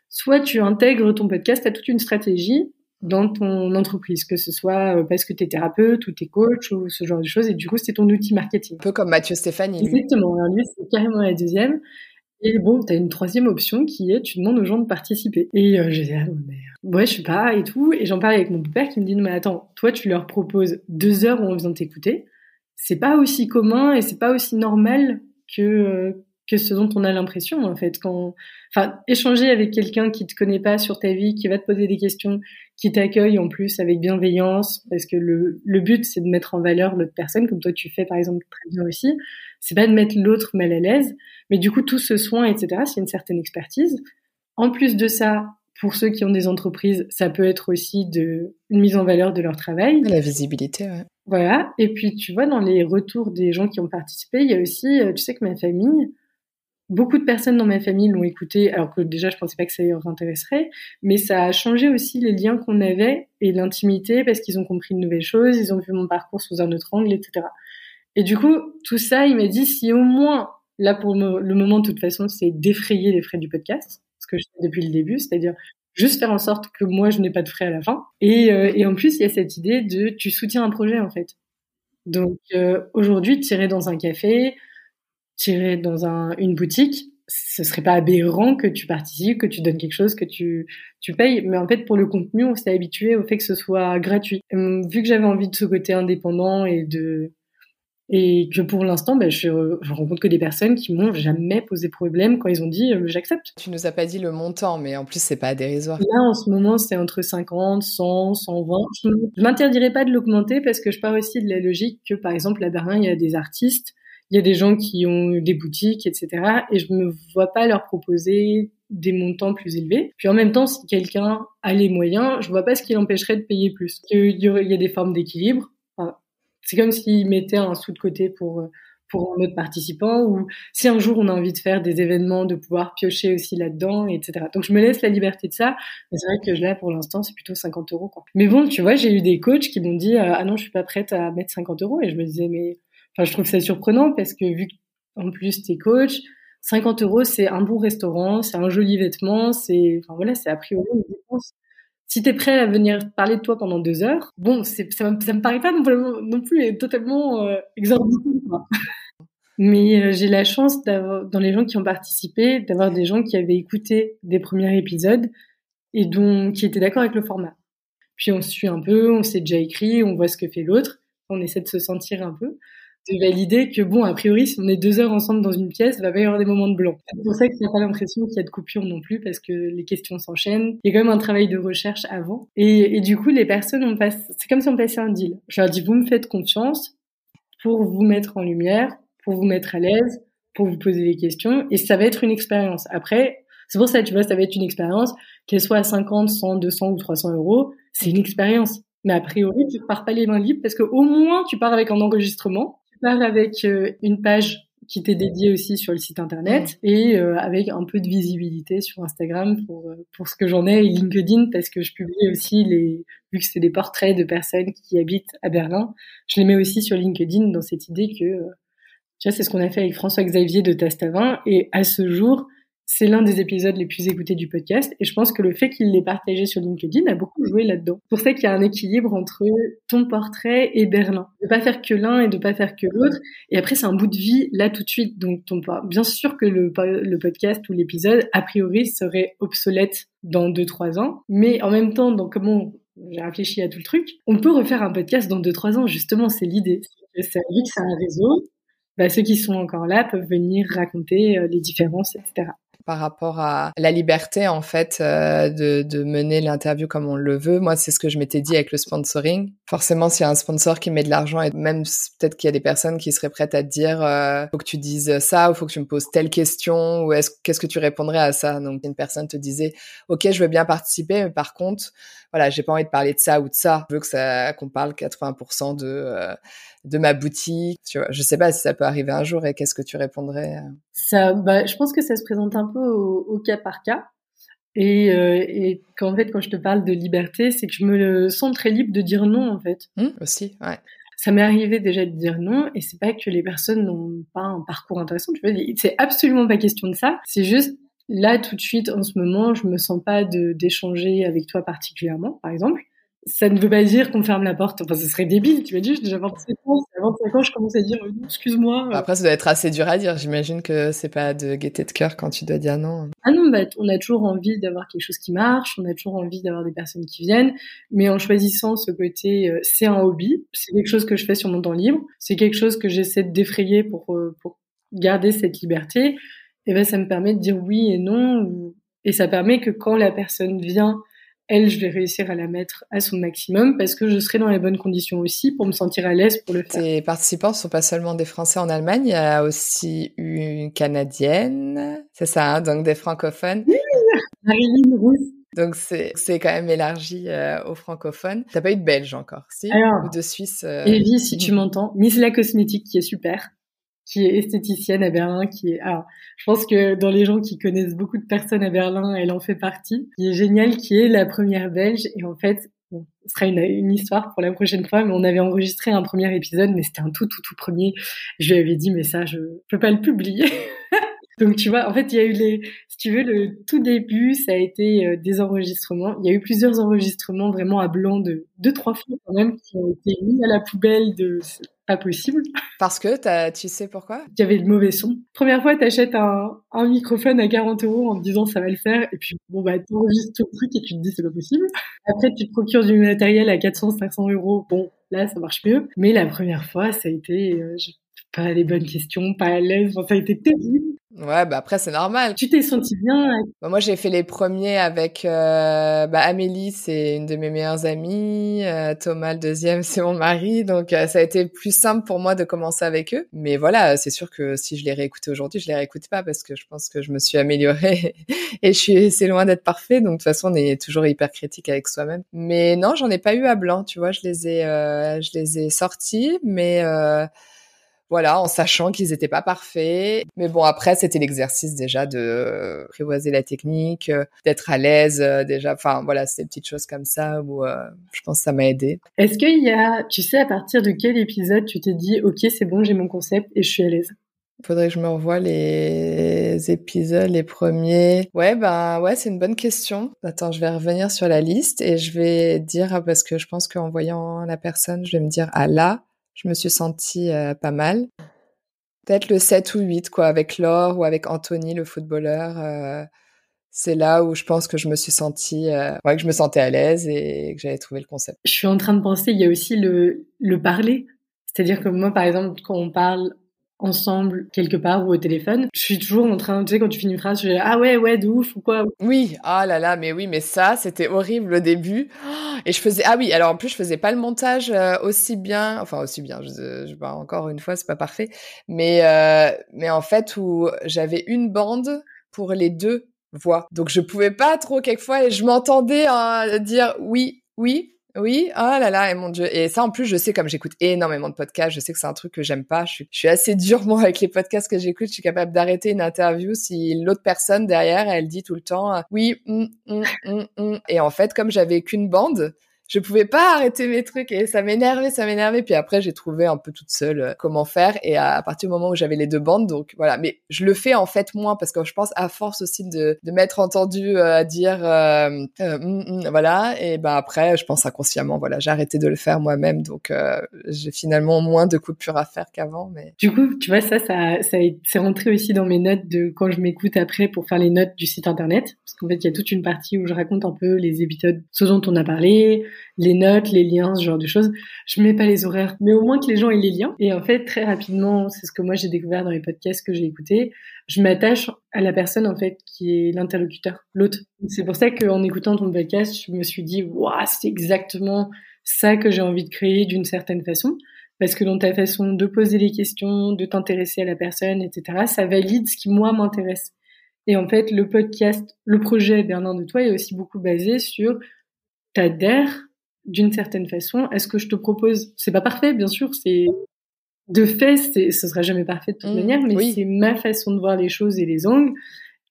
Soit tu intègres ton podcast à toute une stratégie dans ton entreprise, que ce soit euh, parce que tu es thérapeute ou tu es coach ou ce genre de choses, et du coup, c'est ton outil marketing. Un peu comme Mathieu Stéphanie. Exactement, lui, c'est carrément la deuxième. Et bon, tu as une troisième option qui est tu demandes aux gens de participer. Et euh, j'ai dit, ah mais ouais, je sais pas, et tout. Et j'en parlais avec mon père qui me dit, non mais attends, toi tu leur proposes deux heures où on vient t'écouter. C'est pas aussi commun et c'est pas aussi normal que, ce dont on a l'impression en fait quand enfin échanger avec quelqu'un qui te connaît pas sur ta vie qui va te poser des questions qui t'accueille en plus avec bienveillance parce que le, le but c'est de mettre en valeur l'autre personne comme toi tu fais par exemple très bien aussi c'est pas de mettre l'autre mal à l'aise mais du coup tout ce soin etc c'est une certaine expertise en plus de ça pour ceux qui ont des entreprises, ça peut être aussi de une mise en valeur de leur travail. La visibilité, ouais. Voilà. Et puis, tu vois, dans les retours des gens qui ont participé, il y a aussi, euh, tu sais que ma famille, Beaucoup de personnes dans ma famille l'ont écouté, alors que déjà je pensais pas que ça leur intéresserait, mais ça a changé aussi les liens qu'on avait et l'intimité parce qu'ils ont compris de nouvelles choses, ils ont vu mon parcours sous un autre angle, etc. Et du coup, tout ça, il m'a dit si au moins, là pour le moment de toute façon, c'est d'effrayer les frais du podcast, ce que je fais depuis le début, c'est-à-dire juste faire en sorte que moi je n'ai pas de frais à la fin. Et, euh, et en plus, il y a cette idée de tu soutiens un projet en fait. Donc euh, aujourd'hui, tirer dans un café, tirer dans un, une boutique, ce serait pas aberrant que tu participes, que tu donnes quelque chose, que tu, tu payes. Mais en fait, pour le contenu, on s'est habitué au fait que ce soit gratuit. Hum, vu que j'avais envie de ce côté indépendant et de, et que pour l'instant, ben, je, je rencontre que des personnes qui m'ont jamais posé problème quand ils ont dit euh, j'accepte. Tu nous as pas dit le montant, mais en plus c'est pas dérisoire. Là, en ce moment, c'est entre 50, 100, 120. Je m'interdirais pas de l'augmenter parce que je pars aussi de la logique que, par exemple, à Berlin, il y a des artistes il y a des gens qui ont des boutiques, etc. Et je me vois pas leur proposer des montants plus élevés. Puis en même temps, si quelqu'un a les moyens, je vois pas ce qui l'empêcherait de payer plus. Il y, a des formes d'équilibre. C'est comme s'il mettait un sou de côté pour pour un autre participant ou si un jour on a envie de faire des événements, de pouvoir piocher aussi là-dedans, etc. Donc je me laisse la liberté de ça. Mais c'est vrai que là, pour l'instant, c'est plutôt 50 euros. Quoi. Mais bon, tu vois, j'ai eu des coachs qui m'ont dit ah non, je suis pas prête à mettre 50 euros et je me disais mais Enfin, je trouve ça surprenant parce que vu qu'en plus t'es coach, 50 euros c'est un bon restaurant, c'est un joli vêtement, c'est, enfin voilà, c'est a priori une dépense. Si t'es prêt à venir parler de toi pendant deux heures, bon, ça, ça me paraît pas non plus, plus totalement euh, exorbitant. Mais euh, j'ai la chance dans les gens qui ont participé, d'avoir des gens qui avaient écouté des premiers épisodes et dont, qui étaient d'accord avec le format. Puis on se suit un peu, on s'est déjà écrit, on voit ce que fait l'autre, on essaie de se sentir un peu de valider que bon, a priori, si on est deux heures ensemble dans une pièce, il va pas y avoir des moments de blanc. C'est pour ça qu'il n'y a pas l'impression qu'il y a de coupure non plus, parce que les questions s'enchaînent. Il y a quand même un travail de recherche avant. Et, du coup, les personnes, on passe, c'est comme si on passait un deal. Je leur dis, vous me faites confiance pour vous mettre en lumière, pour vous mettre à l'aise, pour vous poser des questions, et ça va être une expérience. Après, c'est pour ça, tu vois, ça va être une expérience, qu'elle soit à 50, 100, 200 ou 300 euros, c'est une expérience. Mais a priori, tu pars pas les mains libres parce que au moins tu pars avec un enregistrement pars avec euh, une page qui t'est dédiée aussi sur le site internet et euh, avec un peu de visibilité sur Instagram pour euh, pour ce que j'en ai et LinkedIn parce que je publie aussi les vu que c'est des portraits de personnes qui habitent à Berlin, je les mets aussi sur LinkedIn dans cette idée que tu vois c'est ce qu'on a fait avec François Xavier de Tastavin et à ce jour c'est l'un des épisodes les plus écoutés du podcast et je pense que le fait qu'il l'ait partagé sur LinkedIn a beaucoup joué là-dedans. Pour ça qu'il y a un équilibre entre ton portrait et Berlin. De pas faire que l'un et de pas faire que l'autre. Et après, c'est un bout de vie là tout de suite. Donc, ton, bien sûr que le, podcast ou l'épisode, a priori, serait obsolète dans 2-3 ans. Mais en même temps, dans comment j'ai réfléchi à tout le truc, on peut refaire un podcast dans 2-3 ans. Justement, c'est l'idée. Vu que c'est un réseau, bah, ceux qui sont encore là peuvent venir raconter euh, les différences, etc. par rapport à la liberté en fait euh, de, de mener l'interview comme on le veut. Moi, c'est ce que je m'étais dit avec le sponsoring. Forcément, s'il y a un sponsor qui met de l'argent et même peut-être qu'il y a des personnes qui seraient prêtes à te dire euh, faut que tu dises ça ou faut que tu me poses telle question ou est-ce qu'est-ce que tu répondrais à ça? Donc une personne te disait ok, je veux bien participer, mais par contre, voilà, j'ai pas envie de parler de ça ou de ça. Je veux que ça qu'on parle 80% de euh, de ma boutique. Tu vois, je sais pas si ça peut arriver un jour et qu'est-ce que tu répondrais euh? Ça, bah, je pense que ça se présente un peu au, cas par cas. Et, euh, et qu'en fait, quand je te parle de liberté, c'est que je me sens très libre de dire non, en fait. Mmh, aussi, ouais. Ça m'est arrivé déjà de dire non, et c'est pas que les personnes n'ont pas un parcours intéressant. Tu vois, c'est absolument pas question de ça. C'est juste là tout de suite en ce moment, je me sens pas de d'échanger avec toi particulièrement, par exemple ça ne veut pas dire qu'on ferme la porte. Enfin, ce serait débile. Tu m'as dit, j'ai déjà 25 ans. À 25 ans, je commence à dire, excuse-moi. Après, ça doit être assez dur à dire. J'imagine que c'est pas de gaieté de cœur quand tu dois dire non. Ah non, bah, on a toujours envie d'avoir quelque chose qui marche. On a toujours envie d'avoir des personnes qui viennent. Mais en choisissant ce côté, euh, c'est un hobby. C'est quelque chose que je fais sur mon temps libre. C'est quelque chose que j'essaie de défrayer pour, euh, pour garder cette liberté. Et ben, ça me permet de dire oui et non. Et ça permet que quand la personne vient elle, je vais réussir à la mettre à son maximum parce que je serai dans les bonnes conditions aussi pour me sentir à l'aise pour le faire. Tes participants sont pas seulement des Français en Allemagne, il y a aussi une Canadienne, c'est ça, hein, donc des francophones. Oui, Marilyn Rousse. Donc c'est c'est quand même élargi euh, aux francophones. T'as pas eu de Belge encore, si? Alors, Ou de Suisse euh... Evie, si tu m'entends, Miss la cosmétique qui est super qui est esthéticienne à Berlin, qui est, alors, je pense que dans les gens qui connaissent beaucoup de personnes à Berlin, elle en fait partie, qui est géniale, qui est la première belge, et en fait, bon, ce sera une, une, histoire pour la prochaine fois, mais on avait enregistré un premier épisode, mais c'était un tout, tout, tout premier. Je lui avais dit, mais ça, je peux pas le publier. Donc tu vois, en fait, il y a eu les, si tu veux, le tout début, ça a été euh, des enregistrements. Il y a eu plusieurs enregistrements vraiment à blanc de deux, trois fois quand même qui ont été mis à la poubelle de pas possible. Parce que as, tu sais pourquoi? Il y avait de mauvais sons. Première fois, t'achètes un, un microphone à 40 euros en te disant ça va le faire, et puis bon bah t'enregistres ton truc et tu te dis c'est pas possible. Après tu te procures du matériel à 400, 500 euros. Bon là ça marche mieux. Mais la première fois, ça a été euh, pas les bonnes questions, pas à l'aise. ça a été terrible. Ouais, bah après c'est normal. Tu t'es senti bien bah, Moi j'ai fait les premiers avec euh, bah, Amélie, c'est une de mes meilleures amies. Euh, Thomas le deuxième, c'est mon mari, donc euh, ça a été plus simple pour moi de commencer avec eux. Mais voilà, c'est sûr que si je les réécoutais aujourd'hui, je les réécoute pas parce que je pense que je me suis améliorée et je suis c'est loin d'être parfait. Donc de toute façon on est toujours hyper critique avec soi-même. Mais non, j'en ai pas eu à blanc, tu vois. Je les ai je les ai sortis, mais voilà, en sachant qu'ils n'étaient pas parfaits. Mais bon, après, c'était l'exercice déjà de prévoiser la technique, euh, d'être à l'aise euh, déjà. Enfin, voilà, c'est des petites choses comme ça où euh, je pense que ça m'a aidé. Est-ce qu'il y a, tu sais, à partir de quel épisode tu t'es dit, ok, c'est bon, j'ai mon concept et je suis à l'aise? Faudrait que je me revoie les épisodes, les premiers. Ouais, ben ouais, c'est une bonne question. Attends, je vais revenir sur la liste et je vais dire parce que je pense qu'en voyant la personne, je vais me dire ah là, je me suis sentie euh, pas mal. Peut-être le 7 ou 8, quoi, avec Laure ou avec Anthony, le footballeur. Euh, c'est là où je pense que je me suis sentie, euh, ouais, que je me sentais à l'aise et que j'avais trouvé le concept. Je suis en train de penser, il y a aussi le, le parler. C'est-à-dire que moi, par exemple, quand on parle ensemble quelque part ou au téléphone. Je suis toujours en train, tu sais, quand tu finis une phrase, je dis ah ouais, ouais, de ouf ou quoi. Oui, ah là là, mais oui, mais ça, c'était horrible au début. Et je faisais, ah oui, alors en plus, je faisais pas le montage euh, aussi bien, enfin aussi bien, je, bah, encore une fois, c'est pas parfait, mais, euh, mais en fait, où j'avais une bande pour les deux voix. Donc je pouvais pas trop quelquefois et je m'entendais hein, dire oui, oui, oui, oh là là, et mon dieu. Et ça, en plus, je sais, comme j'écoute énormément de podcasts, je sais que c'est un truc que j'aime pas. Je suis, assez dure, moi, avec les podcasts que j'écoute. Je suis capable d'arrêter une interview si l'autre personne derrière, elle dit tout le temps, oui, hum, hum, hum, et en fait, comme j'avais qu'une bande, je pouvais pas arrêter mes trucs et ça m'énervait, ça m'énervait. Puis après, j'ai trouvé un peu toute seule euh, comment faire et à, partir du moment où j'avais les deux bandes, donc voilà. Mais je le fais en fait moins parce que je pense à force aussi de, de m'être entendu euh, à dire euh, euh mm, mm, voilà. Et ben après, je pense inconsciemment, voilà, j'ai arrêté de le faire moi-même, donc j'ai finalement moins de coupures à faire qu'avant. Mais du coup, tu vois ça, ça, ça c'est rentré aussi dans mes notes de quand je m'écoute après pour faire les notes du site internet, parce qu'en fait, il y a toute une partie où je raconte un peu les épisodes, ce dont on a parlé les notes, les liens, ce genre de choses. Je mets pas les horaires, mais au moins que les gens aient les liens. Et en fait, très rapidement, c'est ce que moi j'ai découvert dans les podcasts que j'ai écoutés. Je m'attache à la personne en fait qui est l'interlocuteur, l'autre. C'est pour ça qu'en écoutant ton podcast, je me suis dit, waouh, c'est exactement ça que j'ai envie de créer d'une certaine façon parce que dans ta façon de poser les questions, de t'intéresser à la personne, etc., ça valide ce qui moi m'intéresse. Et en fait, le podcast, le projet Bernard de toi est aussi beaucoup basé sur t'adhères d'une certaine façon à ce que je te propose. C'est pas parfait, bien sûr, c'est de fait, c'est, ce sera jamais parfait de toute mmh, manière, mais c'est ma façon de voir les choses et les angles.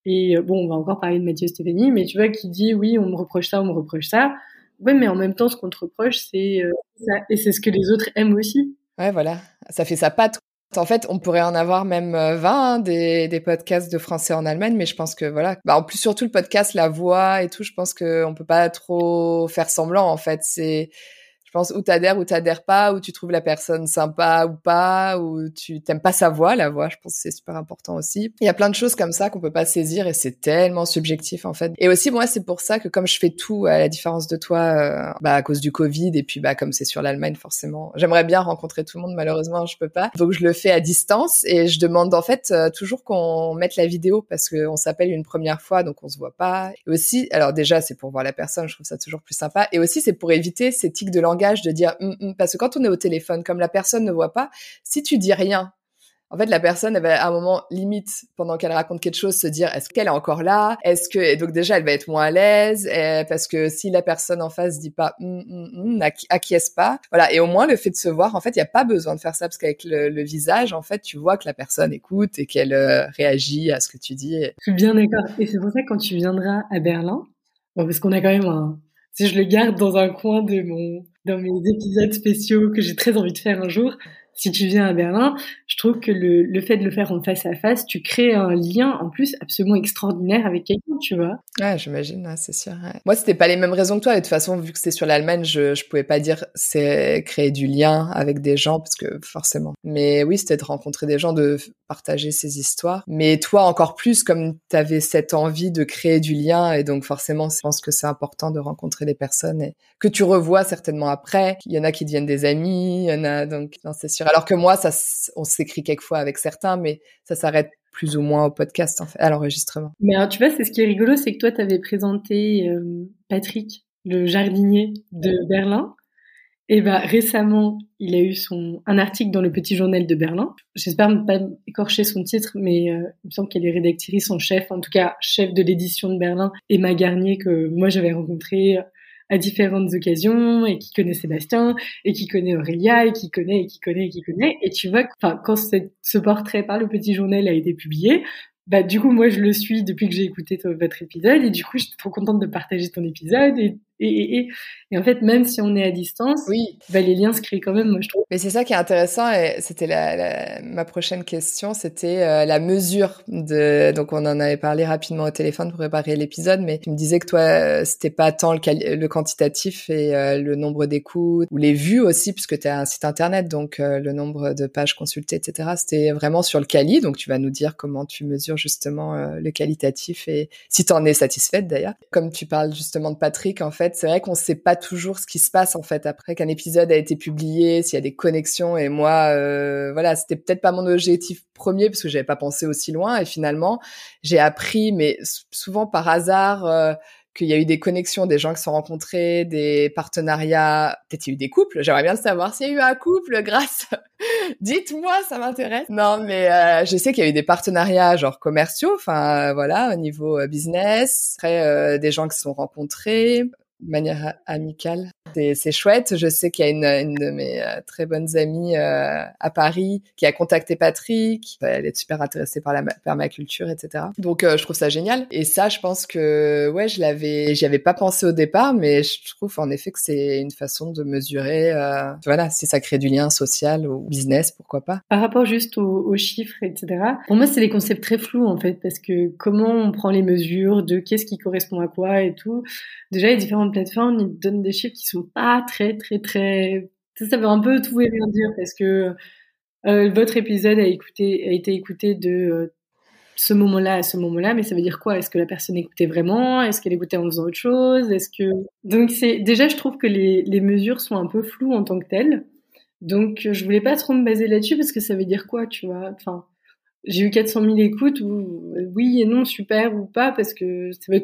Et euh, bon, on va encore parler de Mathieu Stéphanie, mais tu vois, qui dit oui, on me reproche ça, on me reproche ça. Ouais, mais en même temps, ce qu'on te reproche, c'est euh, ça. Et c'est ce que les autres aiment aussi. Ouais, voilà. Ça fait sa patte. En fait, on pourrait en avoir même 20 euh, hein, des, des podcasts de français en Allemagne, mais je pense que voilà. Bah, en plus, surtout le podcast, la voix et tout, je pense qu'on peut pas trop faire semblant. En fait, c'est je pense, ou t'adhères ou t'adhères pas, ou tu trouves la personne sympa ou pas, ou tu t'aimes pas sa voix, la voix, je pense que c'est super important aussi. Il y a plein de choses comme ça qu'on peut pas saisir et c'est tellement subjectif en fait. Et aussi moi c'est pour ça que comme je fais tout à la différence de toi, euh, bah à cause du Covid et puis bah comme c'est sur l'Allemagne forcément, j'aimerais bien rencontrer tout le monde, malheureusement je peux pas. Donc je le fais à distance et je demande en fait euh, toujours qu'on mette la vidéo parce qu'on s'appelle une première fois donc on se voit pas. Et aussi, alors déjà c'est pour voir la personne, je trouve ça toujours plus sympa. Et aussi c'est pour éviter ces tics de langue de dire hum, hum, parce que quand on est au téléphone, comme la personne ne voit pas, si tu dis rien, en fait, la personne, elle va à un moment limite, pendant qu'elle raconte quelque chose, se dire est-ce qu'elle est encore là? Est-ce que et donc déjà, elle va être moins à l'aise parce que si la personne en face dit pas hum, acquiesce pas, voilà. Et au moins le fait de se voir, en fait, il y a pas besoin de faire ça parce qu'avec le, visage, en fait, tu vois que la personne écoute et qu'elle euh, réagit à ce que tu dis. Suis bien d'accord. Et c'est pour ça que quand tu viendras à Berlin, parce qu'on a quand même un, si je le garde dans un coin de mon, dans mes épisodes spéciaux que j'ai très envie de faire un jour, si tu viens à Berlin, je trouve que le, fait de le faire en face à face, tu crées un lien en plus absolument extraordinaire avec quelqu'un, tu vois. Ouais, j'imagine, c'est sûr. Ouais. Moi, c'était pas les mêmes raisons que toi. Et de toute façon, vu que c'est sur l'Allemagne, je, je pouvais pas dire c'est créer du lien avec des gens parce que forcément. Mais oui, c'était de rencontrer des gens, de partager ces histoires. Mais toi, encore plus, comme tu avais cette envie de créer du lien et donc forcément, je pense que c'est important de rencontrer des personnes que tu revois certainement après. Il y en a qui deviennent des amis, il y en a donc, c'est sûr alors que moi, ça, on s'écrit quelquefois avec certains, mais ça s'arrête plus ou moins au podcast, en fait, à l'enregistrement. Mais alors, tu vois, c'est ce qui est rigolo, c'est que toi, tu avais présenté euh, Patrick, le jardinier de Berlin. Et ben récemment, il a eu son un article dans le Petit Journal de Berlin. J'espère ne pas écorcher son titre, mais euh, il me semble qu'elle est rédactrice en chef, en tout cas chef de l'édition de Berlin, Emma Garnier que moi j'avais rencontré à différentes occasions et qui connaît Sébastien et qui connaît Aurélia et qui connaît et qui connaît et qui connaît. Et tu vois, enfin, quand ce portrait par le petit journal a été publié, bah du coup moi je le suis depuis que j'ai écouté votre épisode et du coup j'étais trop contente de partager ton épisode et et, et, et, en fait, même si on est à distance, oui. bah, les liens se créent quand même, moi, je trouve. Mais c'est ça qui est intéressant, et c'était la, la, ma prochaine question, c'était euh, la mesure de. Donc, on en avait parlé rapidement au téléphone pour préparer l'épisode, mais tu me disais que toi, euh, c'était pas tant le, le quantitatif et euh, le nombre d'écoutes ou les vues aussi, puisque tu as un site internet, donc le nombre de pages consultées, etc. C'était vraiment sur le quali. Donc, tu vas nous dire comment tu mesures justement le qualitatif et si tu en es satisfaite d'ailleurs. Comme tu parles justement de Patrick, en fait c'est vrai qu'on ne sait pas toujours ce qui se passe en fait après qu'un épisode a été publié, s'il y a des connexions. Et moi, euh, voilà, c'était peut-être pas mon objectif premier parce que j'avais pas pensé aussi loin. Et finalement, j'ai appris, mais souvent par hasard. Euh, qu'il y a eu des connexions, des gens qui se sont rencontrés, des partenariats, peut-être il y a eu des couples. J'aimerais bien savoir s'il y a eu un couple grâce. Dites-moi, ça m'intéresse. Non, mais euh, je sais qu'il y a eu des partenariats genre commerciaux, enfin voilà, au niveau business, après des gens qui se sont rencontrés de manière amicale. C'est chouette. Je sais qu'il y a une, de mes euh, très bonnes amies euh, à Paris qui a contacté Patrick. Elle est super intéressée par la permaculture, etc. Donc euh, je trouve ça génial. Et ça, je pense que ouais, je l'avais, j'y avais pas pensé au départ, mais je trouve en effet que c'est une façon de mesurer. voilà, si ça crée du lien social ou business, pourquoi pas. Par rapport juste aux, aux chiffres, etc. Pour moi, c'est des concepts très flous en fait, parce que comment on prend les mesures de qu'est-ce qui correspond à quoi et tout. Déjà, les différentes plateformes, ils donnent des chiffres qui sont pas très, très, très... Ça, veut un peu tout et rien dire parce que euh, votre épisode a, été écouté de ce moment-là à ce moment-là, mais ça veut dire quoi? Est-ce que la personne écoutait vraiment? Est-ce qu'elle écoutait en faisant autre chose? Est-ce que donc c'est déjà je trouve que les, mesures sont un peu floues en tant que telles. Donc je voulais pas trop me baser là-dessus parce que ça veut dire quoi, tu vois? Enfin, j'ai eu 400 000 écoutes ou oui et non super ou pas parce que ça veut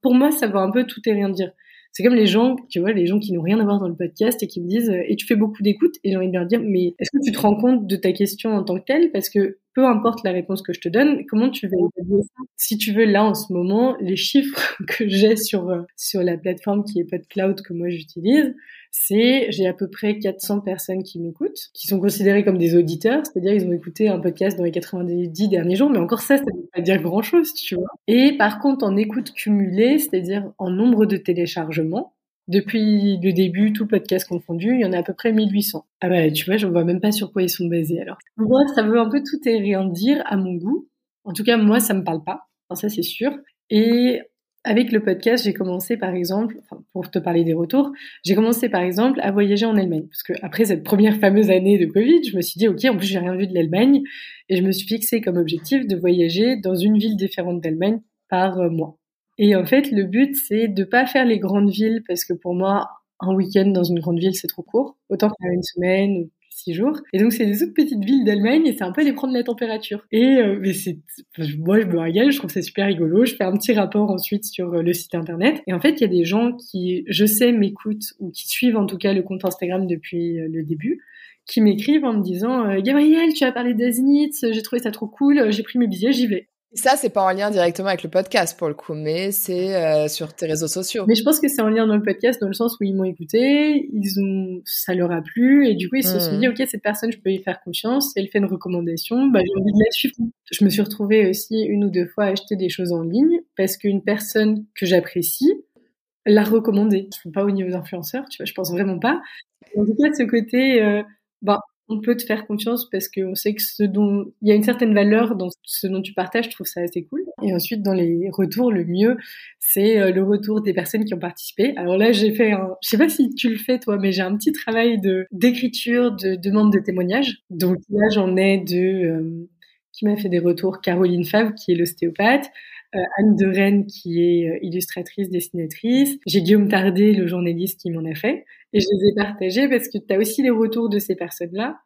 pour moi ça veut un peu tout et rien dire. C'est comme les gens, tu vois, les gens qui n'ont rien à voir dans le podcast et qui me disent et tu fais beaucoup d'écoutes et j'ai envie de leur dire mais est-ce que tu te rends compte de ta question en tant que telle? Parce que peu importe la réponse que je te donne, comment tu vas évaluer ça? Si tu veux, là en ce moment, les chiffres que j'ai sur euh, sur la plateforme qui est PodCloud que moi j'utilise, c'est j'ai à peu près 400 personnes qui m'écoutent, qui sont considérées comme des auditeurs, c'est-à-dire ils ont écouté un podcast dans les 90 derniers jours, mais encore ça, ça ne veut pas dire grand-chose, tu vois. Et par contre, en écoute cumulée, c'est-à-dire en nombre de téléchargements, depuis le début, tout podcast confondu, il y en a à peu près 1800. Ah bah, tu vois, je vois même pas sur quoi ils sont basés, alors. Moi, ça veut un peu tout et rien dire à mon goût. En tout cas, moi, ça me parle pas. Ça, c'est sûr. Et avec le podcast, j'ai commencé par exemple, enfin, pour te parler des retours, j'ai commencé par exemple à voyager en Allemagne. Parce que après cette première fameuse année de Covid, je me suis dit, OK, en plus, j'ai rien vu de l'Allemagne. Et je me suis fixé comme objectif de voyager dans une ville différente d'Allemagne par euh, mois. Et en fait, le but, c'est de pas faire les grandes villes parce que pour moi, un week-end dans une grande ville, c'est trop court. Autant faire une semaine six jours. Et donc c'est des autres petites villes d'Allemagne et c'est un peu les prendre la température. Et euh, mais c'est, moi je me régale, je trouve c'est super rigolo. Je fais un petit rapport ensuite sur euh, le site internet. Et en fait il y a des gens qui, je sais, m'écoutent ou qui suivent en tout cas le compte Instagram depuis euh, le début qui m'écrivent en me disant Gabriel, tu as parlé d'Aznitz, j'ai trouvé ça trop cool, j'ai pris mes billets, j'y vais. Ça, c'est pas en lien directement avec le podcast pour le coup, mais c'est euh, sur tes réseaux sociaux. Mais je pense que c'est en lien dans le podcast dans le sens où ils m'ont écouté, ils ont, ça leur a plu et du coup ils se sont dit hmm. ok cette personne je peux y faire confiance, elle fait une recommandation, bah j'ai envie de la suivre. Je me suis retrouvée aussi une ou deux fois à acheter des choses en ligne parce qu'une personne que j'apprécie l'a recommandé. Je ne pas au niveau d'influenceur, tu vois, je pense vraiment pas. En tout cas, de ce côté, euh, bah, on peut te faire confiance parce qu'on sait que ce dont il y a une certaine valeur dans ce dont tu partages, je trouve ça assez cool. Et ensuite, dans les retours, le mieux, c'est euh, le retour des personnes qui ont participé. Alors là, j'ai fait un, je sais pas si tu le fais toi, mais j'ai un petit travail de d'écriture, de demande de témoignages. Donc là, j'en ai de euh, qui m'a fait des retours Caroline Favre, qui est l'ostéopathe, Anne de Rennes, qui est illustratrice, dessinatrice. J'ai Guillaume Tardet, le journaliste, qui m'en a fait. Et je les ai partagés parce que tu as aussi les retours de ces personnes-là.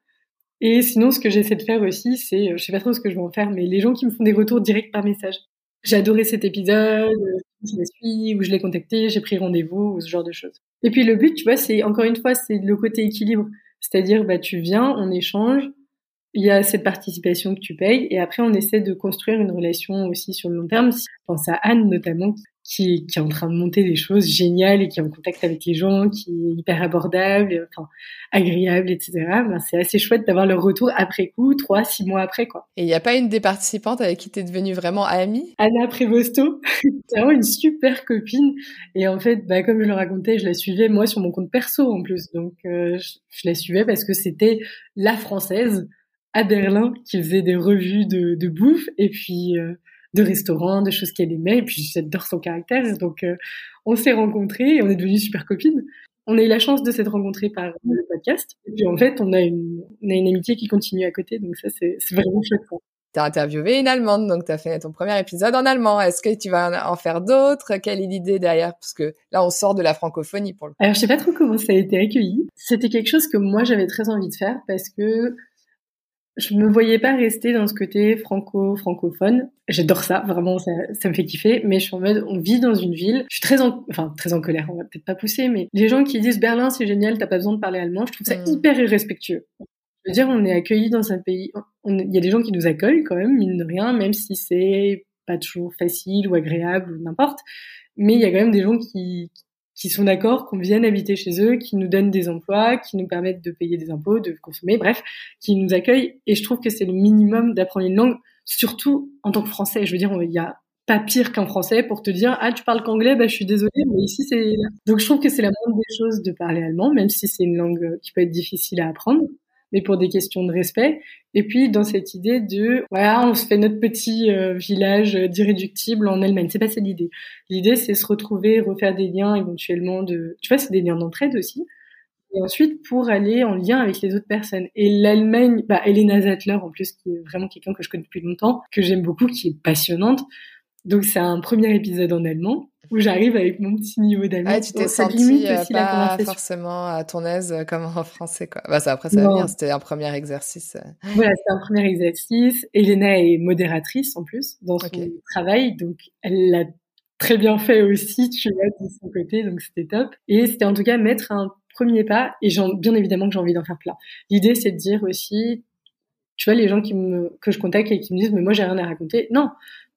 Et sinon, ce que j'essaie de faire aussi, c'est, euh, je sais pas trop ce que je vais en faire, mais les gens qui me font des retours directs par message. J'ai adoré cet épisode, euh, je la suis, ou je l'ai contacté, j'ai pris rendez-vous, ou ce genre de choses. Et puis le but, tu vois, c'est encore une fois, c'est le côté équilibre. C'est-à-dire, bah, tu viens, on échange, il y a cette participation que tu payes, et après, on essaie de construire une relation aussi sur le long terme. Je pense à Anne notamment, qui, qui, est en train de monter des choses géniales et qui est en contact avec les gens, qui est hyper abordable, enfin agréable, etc. Ben, c'est assez chouette d'avoir leur retour après coup, trois, six mois après, quoi. Et il n'y a pas une des participantes avec qui tu es devenue vraiment amie? Anna Prévosto, c'est vraiment une super copine. Et en fait, bah, comme je le racontais, je la suivais moi sur mon compte perso en plus. Donc euh, je, la suivais parce que c'était la française à Berlin qui faisait des revues de, de bouffe et puis euh, de restaurants, de choses qu'elle aimait. Et puis j'adore son caractère. Donc euh, on s'est rencontrés et on est devenus super copines. On a eu la chance de s'être rencontrés par le podcast. Et puis en fait, on a une, on a une amitié qui continue à côté. Donc ça, c'est vraiment chouette. Tu as interviewé une Allemande, donc tu as fait ton premier épisode en allemand. Est-ce que tu vas en faire d'autres? Quelle est l'idée derrière? Parce que là, on sort de la francophonie pour le coup. Alors, je sais pas trop comment ça a été accueilli. C'était quelque chose que moi, j'avais très envie de faire parce que je me voyais pas rester dans ce côté franco-francophone. J'adore ça, vraiment, ça, ça, me fait kiffer. Mais je suis en mode, on vit dans une ville. Je suis très en, enfin, très en colère. On va peut-être pas pousser, mais les gens qui disent Berlin, c'est génial, t'as pas besoin de parler allemand, je trouve ça mm. hyper irrespectueux. Je veux dire, on est accueillis dans un pays, il y a des gens qui nous accueillent quand même, mine de rien, même si c'est pas toujours facile ou agréable ou n'importe. Mais il y a quand même des gens qui, qui sont d'accord qu'on vienne habiter chez eux, qui nous donnent des emplois, qui nous permettent de payer des impôts, de consommer, bref, qui nous accueillent. Et je trouve que c'est le minimum d'apprendre une langue, surtout en tant que français. Je veux dire, il y a pas pire qu'un français pour te dire ah tu parles qu'anglais bah je suis désolée mais ici c'est donc je trouve que c'est la moindre des choses de parler allemand même si c'est une langue qui peut être difficile à apprendre mais pour des questions de respect. Et puis dans cette idée de voilà, on se fait notre petit euh, village d'irréductible en Allemagne. C'est pas ça l'idée. L'idée c'est se retrouver, refaire des liens éventuellement de, tu vois, c'est des liens d'entraide aussi. et ensuite pour aller en lien avec les autres personnes. Et l'Allemagne, bah, Elena Zattler en plus, qui est vraiment quelqu'un que je connais depuis longtemps, que j'aime beaucoup, qui est passionnante. Donc c'est un premier épisode en allemand où j'arrive avec mon petit niveau d'allemand. Ah, tu t'es sentie euh, pas forcément à ton aise euh, comme en français quoi. Bah ça après ça va venir, c'était un premier exercice. Euh. Voilà, c'était un premier exercice. Elena est modératrice en plus dans son travail, donc elle l'a très bien fait aussi, tu vois, de son côté, donc c'était top. Et c'était en tout cas mettre un premier pas, et bien évidemment que j'ai envie d'en faire plein. L'idée, c'est de dire aussi, tu vois, les gens qui me, que je contacte et qui me disent, mais moi, j'ai rien à raconter. Non,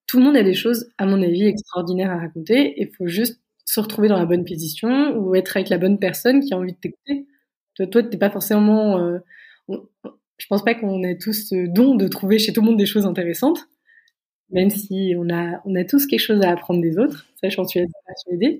tout le monde a des choses, à mon avis, extraordinaires à raconter. Il faut juste se retrouver dans la bonne position ou être avec la bonne personne qui a envie de t'écouter. Toi, toi, t'es pas forcément. Euh, je pense pas qu'on ait tous ce don de trouver chez tout le monde des choses intéressantes, même si on a, on a tous quelque chose à apprendre des autres. Ça, j'en suis persuadée.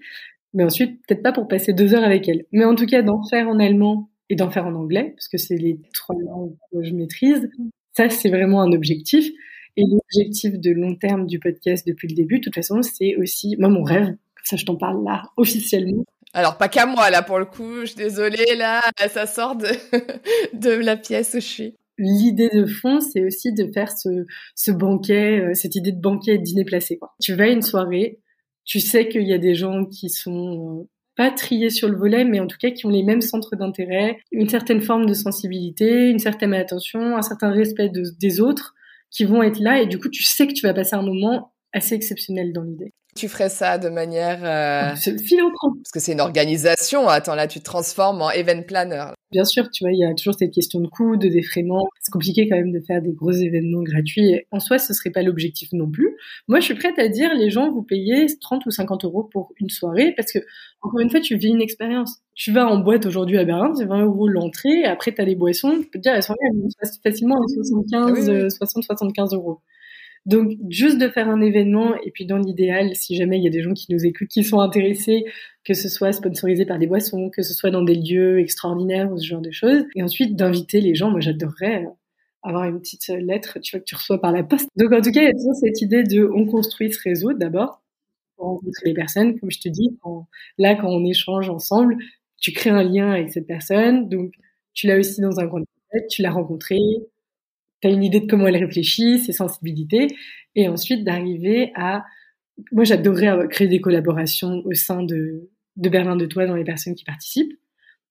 Mais ensuite, peut-être pas pour passer deux heures avec elle. Mais en tout cas, d'en faire en allemand et d'en faire en anglais, parce que c'est les trois langues que je maîtrise. Ça, c'est vraiment un objectif. Et l'objectif de long terme du podcast depuis le début, de toute façon, c'est aussi, moi, mon rêve, ça je t'en parle là, officiellement. Alors, pas qu'à moi, là, pour le coup, je suis désolée, là, ça sort de, de la pièce où je suis. L'idée de fond, c'est aussi de faire ce, ce banquet, euh, cette idée de banquet et de dîner placé. Quoi. Tu vas à une soirée, tu sais qu'il y a des gens qui sont euh, pas triés sur le volet, mais en tout cas qui ont les mêmes centres d'intérêt, une certaine forme de sensibilité, une certaine attention, un certain respect des autres qui vont être là et du coup tu sais que tu vas passer un moment assez exceptionnel dans l'idée. Tu ferais ça de manière euh... philanthrope parce que c'est une organisation. Attends là, tu te transformes en event planner. Bien sûr, tu vois, il y a toujours cette question de coût, de défraiement. C'est compliqué quand même de faire des gros événements gratuits. En soi, ce serait pas l'objectif non plus. Moi, je suis prête à dire, les gens, vous payez 30 ou 50 euros pour une soirée parce que, encore une fois, tu vis une expérience. Tu vas en boîte aujourd'hui à Berlin, c'est 20 euros l'entrée. Après, tu as les boissons. Je peux te dire, la soirée, elle facilement à 75, 60, 75 euros. Donc, juste de faire un événement, et puis dans l'idéal, si jamais il y a des gens qui nous écoutent, qui sont intéressés, que ce soit sponsorisé par des boissons, que ce soit dans des lieux extraordinaires ou ce genre de choses, et ensuite d'inviter les gens, moi j'adorerais euh, avoir une petite euh, lettre, tu vois, que tu reçois par la poste. Donc en tout cas, il y a toujours cette idée de on construit ce réseau d'abord, pour rencontrer les personnes, comme je te dis, là quand on échange ensemble, tu crées un lien avec cette personne, donc tu l'as aussi dans un coin tu l'as rencontré, tu as une idée de comment elle réfléchit, ses sensibilités, et ensuite d'arriver à... Moi, j'adorerais créer des collaborations au sein de, de Berlin de Toi dans les personnes qui participent,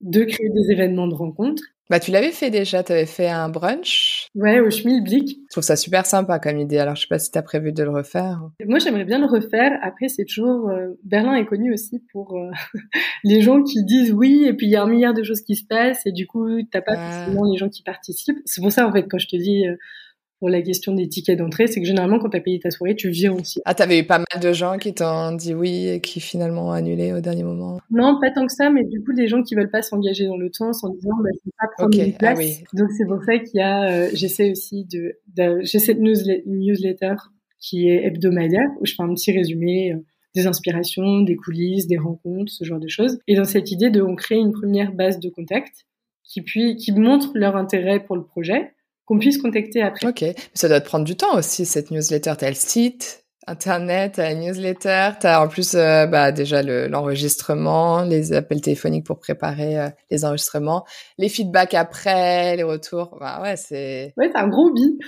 de créer des événements de rencontres. Bah, tu l'avais fait déjà, tu avais fait un brunch. Ouais, au Schmilblick. Je trouve ça super sympa comme idée. Alors, je sais pas si tu as prévu de le refaire. Moi, j'aimerais bien le refaire. Après, c'est toujours euh, Berlin est connu aussi pour euh, les gens qui disent oui et puis il y a un milliard de choses qui se passent et du coup, t'as pas ah. forcément les gens qui participent. C'est pour ça en fait quand je te dis euh, pour la question des tickets d'entrée, c'est que généralement, quand tu as payé ta soirée, tu viens aussi. Ah, t'avais eu pas mal de gens qui t'ont dit oui et qui finalement ont annulé au dernier moment Non, pas tant que ça, mais du coup, des gens qui veulent pas s'engager dans le temps en disant, bah, je vais pas prendre une ah place. oui. Donc, c'est pour ça qu'il y a, euh, j'essaie aussi de, j'ai cette newsletter qui est hebdomadaire, où je fais un petit résumé euh, des inspirations, des coulisses, des rencontres, ce genre de choses. Et dans cette idée de, on crée une première base de contact qui puis, qui montre leur intérêt pour le projet qu'on puisse contacter après. Ok, ça doit te prendre du temps aussi cette newsletter. T'as le site internet, t'as la newsletter, t'as en plus euh, bah déjà l'enregistrement, les appels téléphoniques pour préparer euh, les enregistrements, les feedbacks après, les retours. Bah ouais, c'est. Ouais, c'est un gros bi.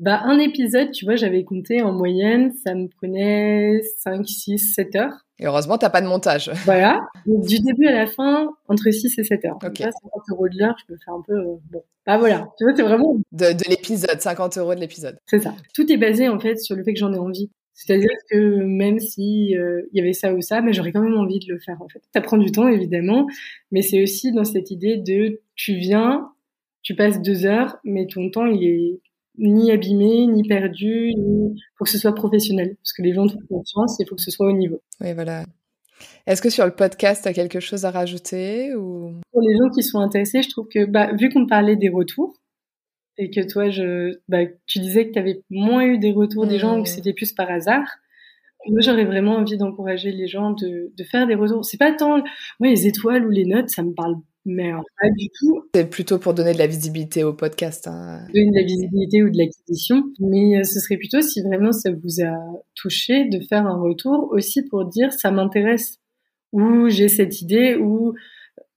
Bah un épisode, tu vois, j'avais compté en moyenne, ça me prenait 5, 6, 7 heures. Et heureusement, t'as pas de montage. Voilà. du début à la fin, entre 6 et 7 heures. Ok. 50 euros de l'heure, je peux faire un peu, euh, bon. Bah voilà. Tu vois, c'est vraiment. De, de l'épisode, 50 euros de l'épisode. C'est ça. Tout est basé, en fait, sur le fait que j'en ai envie. C'est-à-dire que même si euh, il y avait ça ou ça, mais j'aurais quand même envie de le faire, en fait. Ça prend du temps, évidemment. Mais c'est aussi dans cette idée de, tu viens, tu passes deux heures, mais ton temps, il est ni abîmé, ni perdu, ni faut que ce soit professionnel. Parce que les gens te font confiance et il faut que ce soit au niveau. Oui, voilà. Est-ce que sur le podcast, tu as quelque chose à rajouter ou... Pour les gens qui sont intéressés, je trouve que, bah, vu qu'on parlait des retours, et que toi, je, bah, tu disais que tu avais moins eu des retours des gens ou que mmh. c'était plus par hasard, moi, j'aurais vraiment envie d'encourager les gens de, de faire des retours. C'est pas tant, moi, les étoiles ou les notes, ça me parle mais pas du tout. C'est plutôt pour donner de la visibilité au podcast. Hein. Donner de la visibilité ou de l'acquisition. Mais euh, ce serait plutôt si vraiment ça vous a touché de faire un retour aussi pour dire ça m'intéresse ou j'ai cette idée ou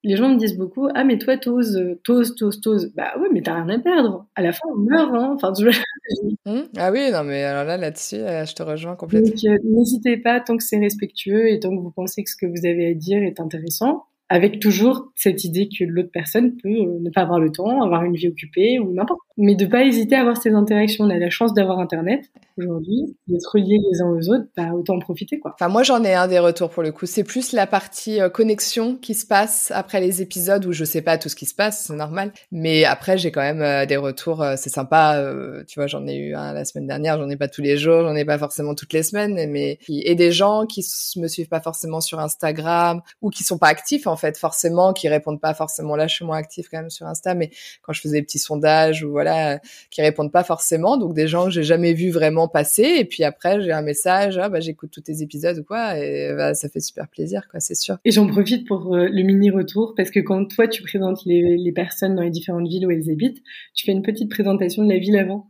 les gens me disent beaucoup ah mais toi t'oses t'oses t'oses t'oses bah ouais mais t'as rien à perdre à la fin on meurt hein enfin tu mmh. ah oui non mais alors là là-dessus euh, je te rejoins complètement donc euh, n'hésitez pas tant que c'est respectueux et tant que vous pensez que ce que vous avez à dire est intéressant avec toujours cette idée que l'autre personne peut euh, ne pas avoir le temps, avoir une vie occupée ou n'importe. Mais de pas hésiter à avoir ces interactions. On a la chance d'avoir Internet aujourd'hui, d'être reliés les uns aux autres, bah, autant en profiter quoi. Enfin moi j'en ai un des retours pour le coup. C'est plus la partie euh, connexion qui se passe après les épisodes où je sais pas tout ce qui se passe, c'est normal. Mais après j'ai quand même euh, des retours, c'est sympa. tu vois j'en ai eu un la semaine dernière, j'en ai pas tous les jours, j'en ai pas forcément toutes les semaines, mais et des gens qui me suivent pas forcément sur Instagram ou qui sont pas actifs en fait forcément qui répondent pas forcément. Là je suis moins active quand même sur Insta mais quand je faisais des petits sondages ou voilà qui répondent pas forcément. Donc des gens que j'ai jamais vu vraiment passer. Et puis après j'ai un message ah, bah j'écoute tous tes épisodes ou quoi et bah, ça fait super plaisir quoi c'est sûr. Et j'en profite pour euh, le mini retour parce que quand toi tu présentes les personnes dans les différentes villes où elles habitent tu fais une petite présentation de la ville avant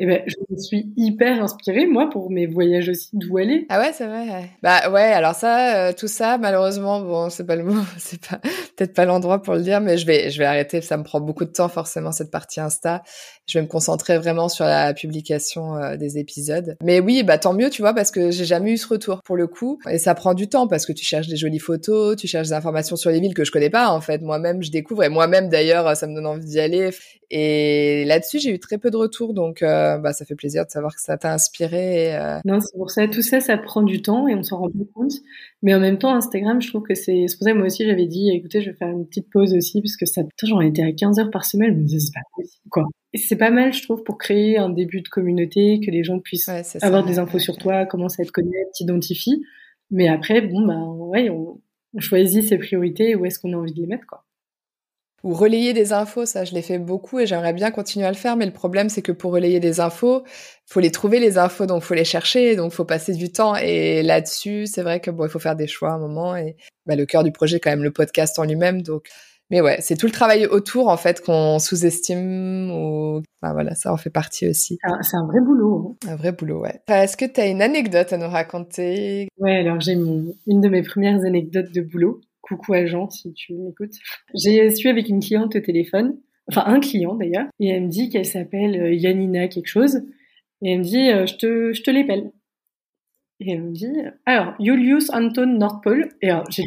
eh ben, je me suis hyper inspirée, moi, pour mes voyages aussi, d'où aller. Ah ouais, c'est vrai. Bah ouais, alors ça, euh, tout ça, malheureusement, bon, c'est pas le mot, c'est pas peut-être pas l'endroit pour le dire, mais je vais, je vais arrêter. Ça me prend beaucoup de temps, forcément, cette partie Insta. Je vais me concentrer vraiment sur la publication euh, des épisodes. Mais oui, bah tant mieux, tu vois, parce que j'ai jamais eu ce retour pour le coup, et ça prend du temps parce que tu cherches des jolies photos, tu cherches des informations sur les villes que je connais pas en fait. Moi-même, je découvre, et moi-même d'ailleurs, ça me donne envie d'y aller. Et là-dessus, j'ai eu très peu de retours, donc. Euh, bah, ça fait plaisir de savoir que ça t'a inspiré. Euh. Non, c'est pour ça. Tout ça, ça prend du temps et on s'en rend pas compte. Mais en même temps, Instagram, je trouve que c'est. C'est pour ça que moi aussi, j'avais dit, écoutez, je vais faire une petite pause aussi, parce que ça. J'en étais à 15 heures par semaine. Disais, c'est pas possible, quoi. Et c'est pas mal, je trouve, pour créer un début de communauté, que les gens puissent avoir des infos sur toi, commencer à te connaître, t'identifier. Mais après, bon, bah, ouais, on, on choisit ses priorités, où est-ce qu'on a envie de les mettre, quoi ou relayer des infos, ça je l'ai fait beaucoup et j'aimerais bien continuer à le faire, mais le problème c'est que pour relayer des infos, faut les trouver les infos, donc faut les chercher, donc faut passer du temps et là-dessus c'est vrai que bon il faut faire des choix à un moment et bah, le cœur du projet est quand même le podcast en lui-même, donc mais ouais c'est tout le travail autour en fait qu'on sous-estime ou enfin, voilà ça en fait partie aussi. C'est un vrai boulot. Hein. Un vrai boulot ouais. Est-ce que tu as une anecdote à nous raconter? Ouais alors j'ai une de mes premières anecdotes de boulot. Coucou agent, si tu m'écoutes. J'ai su avec une cliente au téléphone, enfin un client d'ailleurs, et elle me dit qu'elle s'appelle euh, Yanina quelque chose, et elle me dit euh, je te je te l'épelle. Et elle me dit alors Julius Anton Nordpol. Et alors j'ai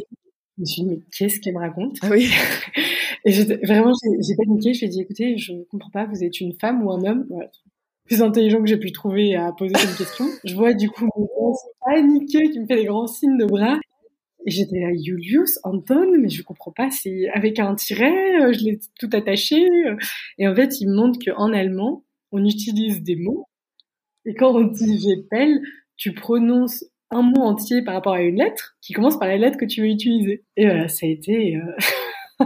je me suis dit mais qu'est-ce qu'elle me raconte? Ah oui. et vraiment j'ai paniqué. Je lui ai dit écoutez je comprends pas vous êtes une femme ou un homme? plus intelligent que j'ai pu trouver à poser une question. Je vois du coup mon paniqué qui me fait des grands signes de bras et j'étais là, Julius, Anton, mais je comprends pas, c'est avec un tiret, euh, je l'ai tout attaché. Et en fait, il montre qu'en allemand, on utilise des mots. Et quand on dit j'appelle, tu prononces un mot entier par rapport à une lettre qui commence par la lettre que tu veux utiliser. Et voilà, ça a été... Euh...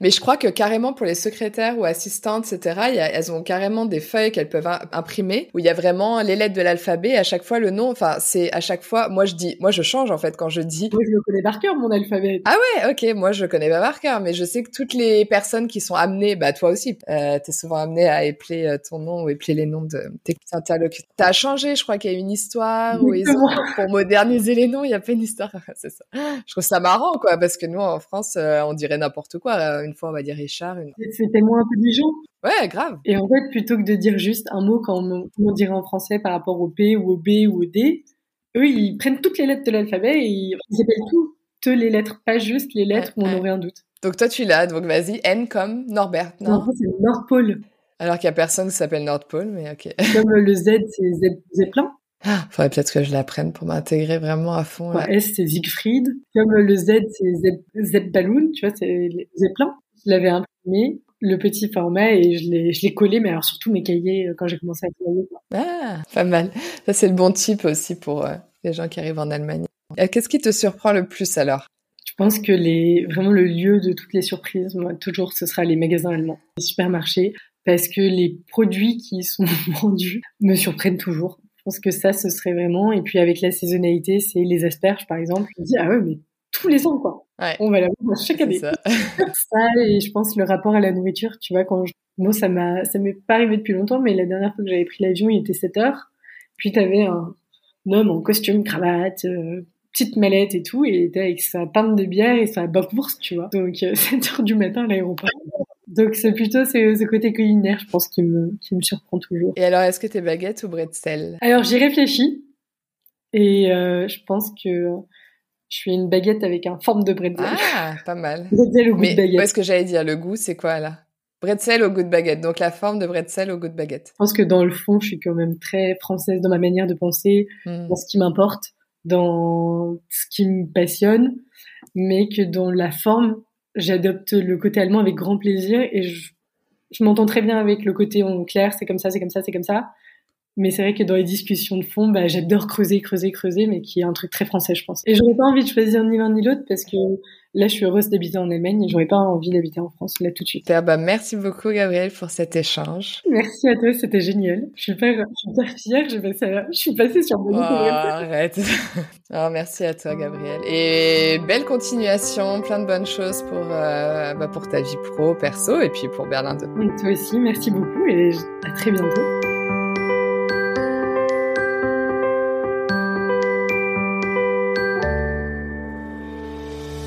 Mais je crois que carrément pour les secrétaires ou assistantes, etc., elles ont carrément des feuilles qu'elles peuvent imprimer où il y a vraiment les lettres de l'alphabet. À chaque fois, le nom, enfin, c'est à chaque fois, moi je dis, moi je change en fait quand je dis. Moi je le connais par cœur, mon alphabet. Ah ouais, ok, moi je connais pas par cœur, mais je sais que toutes les personnes qui sont amenées, bah toi aussi, euh, t'es souvent amené à épeler euh, ton nom ou épeler les noms de tes interlocuteurs. T'as changé, je crois qu'il y a une histoire où ils ont, pour moderniser les noms, il y a pas une histoire. c'est ça. Je trouve ça marrant, quoi, parce que nous en France, euh, on dirait n'importe quoi. Euh, une fois, on va dire Richard. Une... C'était moins intelligent. Ouais, grave. Et en fait, plutôt que de dire juste un mot quand on, dirait en français par rapport au P ou au B ou au D, eux, ils prennent toutes les lettres de l'alphabet et ils, appellent toutes les lettres, pas juste les lettres où on aurait un doute. Donc toi, tu l'as. Donc vas-y, N comme Norbert. Non, non c'est Nordpole. Alors qu'il y a personne qui s'appelle Nordpole, mais ok. Comme le Z, c'est Zeppelin. Ah, faudrait peut-être que je l'apprenne pour m'intégrer vraiment à fond. S, c'est Siegfried? Comme le Z, c'est Z, Balloon, tu vois, c'est Zeppelin. Je l'avais imprimé, le petit format, et je l'ai, je l'ai collé, mais alors surtout mes cahiers euh, quand j'ai commencé à travailler. Ah, pas mal. Ça, c'est le bon type aussi pour euh, les gens qui arrivent en Allemagne. Euh, qu'est-ce qui te surprend le plus alors? Je pense que les, vraiment le lieu de toutes les surprises, moi, toujours, ce sera les magasins allemands, les supermarchés, parce que les produits qui sont vendus me surprennent toujours. Je pense que ça, ce serait vraiment. Et puis avec la saisonnalité, c'est les asperges, par exemple. Je me dis, ah ouais, mais tous les ans, quoi. On va la voir chaque année. Ça. ça. et je pense le rapport à la nourriture, tu vois, quand je... moi, ça m'a, ça m'est pas arrivé depuis longtemps, mais la dernière fois que j'avais pris l'avion, il était 7 heures. Puis t'avais un, un homme en costume, cravate, euh, petite mallette et tout, et il était avec sa pinte de bière et sa bourse, tu vois. Donc, 7 heures du matin à l'aéroport. Donc c'est plutôt ce, côté culinaire, je pense, qui me, qui me surprend toujours. Et alors, est-ce que t'es baguette ou bretzel Alors j'y réfléchis. Et euh, je pense que je suis une baguette avec un forme de bretzel. Ah, pas mal. bretzel au goût de baguette. est ce que j'allais dire, le goût, c'est quoi là? Bretzel au goût de baguette, donc la forme de bretzel au goût de baguette. Je pense que dans le fond, je suis quand même très française dans ma manière de penser, hmm. dans ce qui m'importe, dans ce qui me passionne, mais que dans la forme, j'adopte le côté allemand avec grand plaisir et je, je m'entends très bien avec le côté en clair, c'est comme ça, c'est comme ça, c'est comme ça. Mais c'est vrai que dans les discussions de fond, bah, j'adore creuser, creuser, creuser, mais qui est un truc très français, je pense. Et j'aurais pas envie de choisir ni l'un ni l'autre parce que là, je suis heureuse d'habiter en Allemagne et j'aurais pas envie d'habiter en France là tout de suite. Bah, merci beaucoup, Gabriel, pour cet échange. Merci à toi, c'était génial. Je suis hyper, je suis fière, je, je suis passée sur mon oh, Arrête. oh, merci à toi, Gabriel. Et belle continuation, plein de bonnes choses pour, euh, bah, pour ta vie pro, perso, et puis pour Berlin 2. Et toi aussi, merci beaucoup et à très bientôt.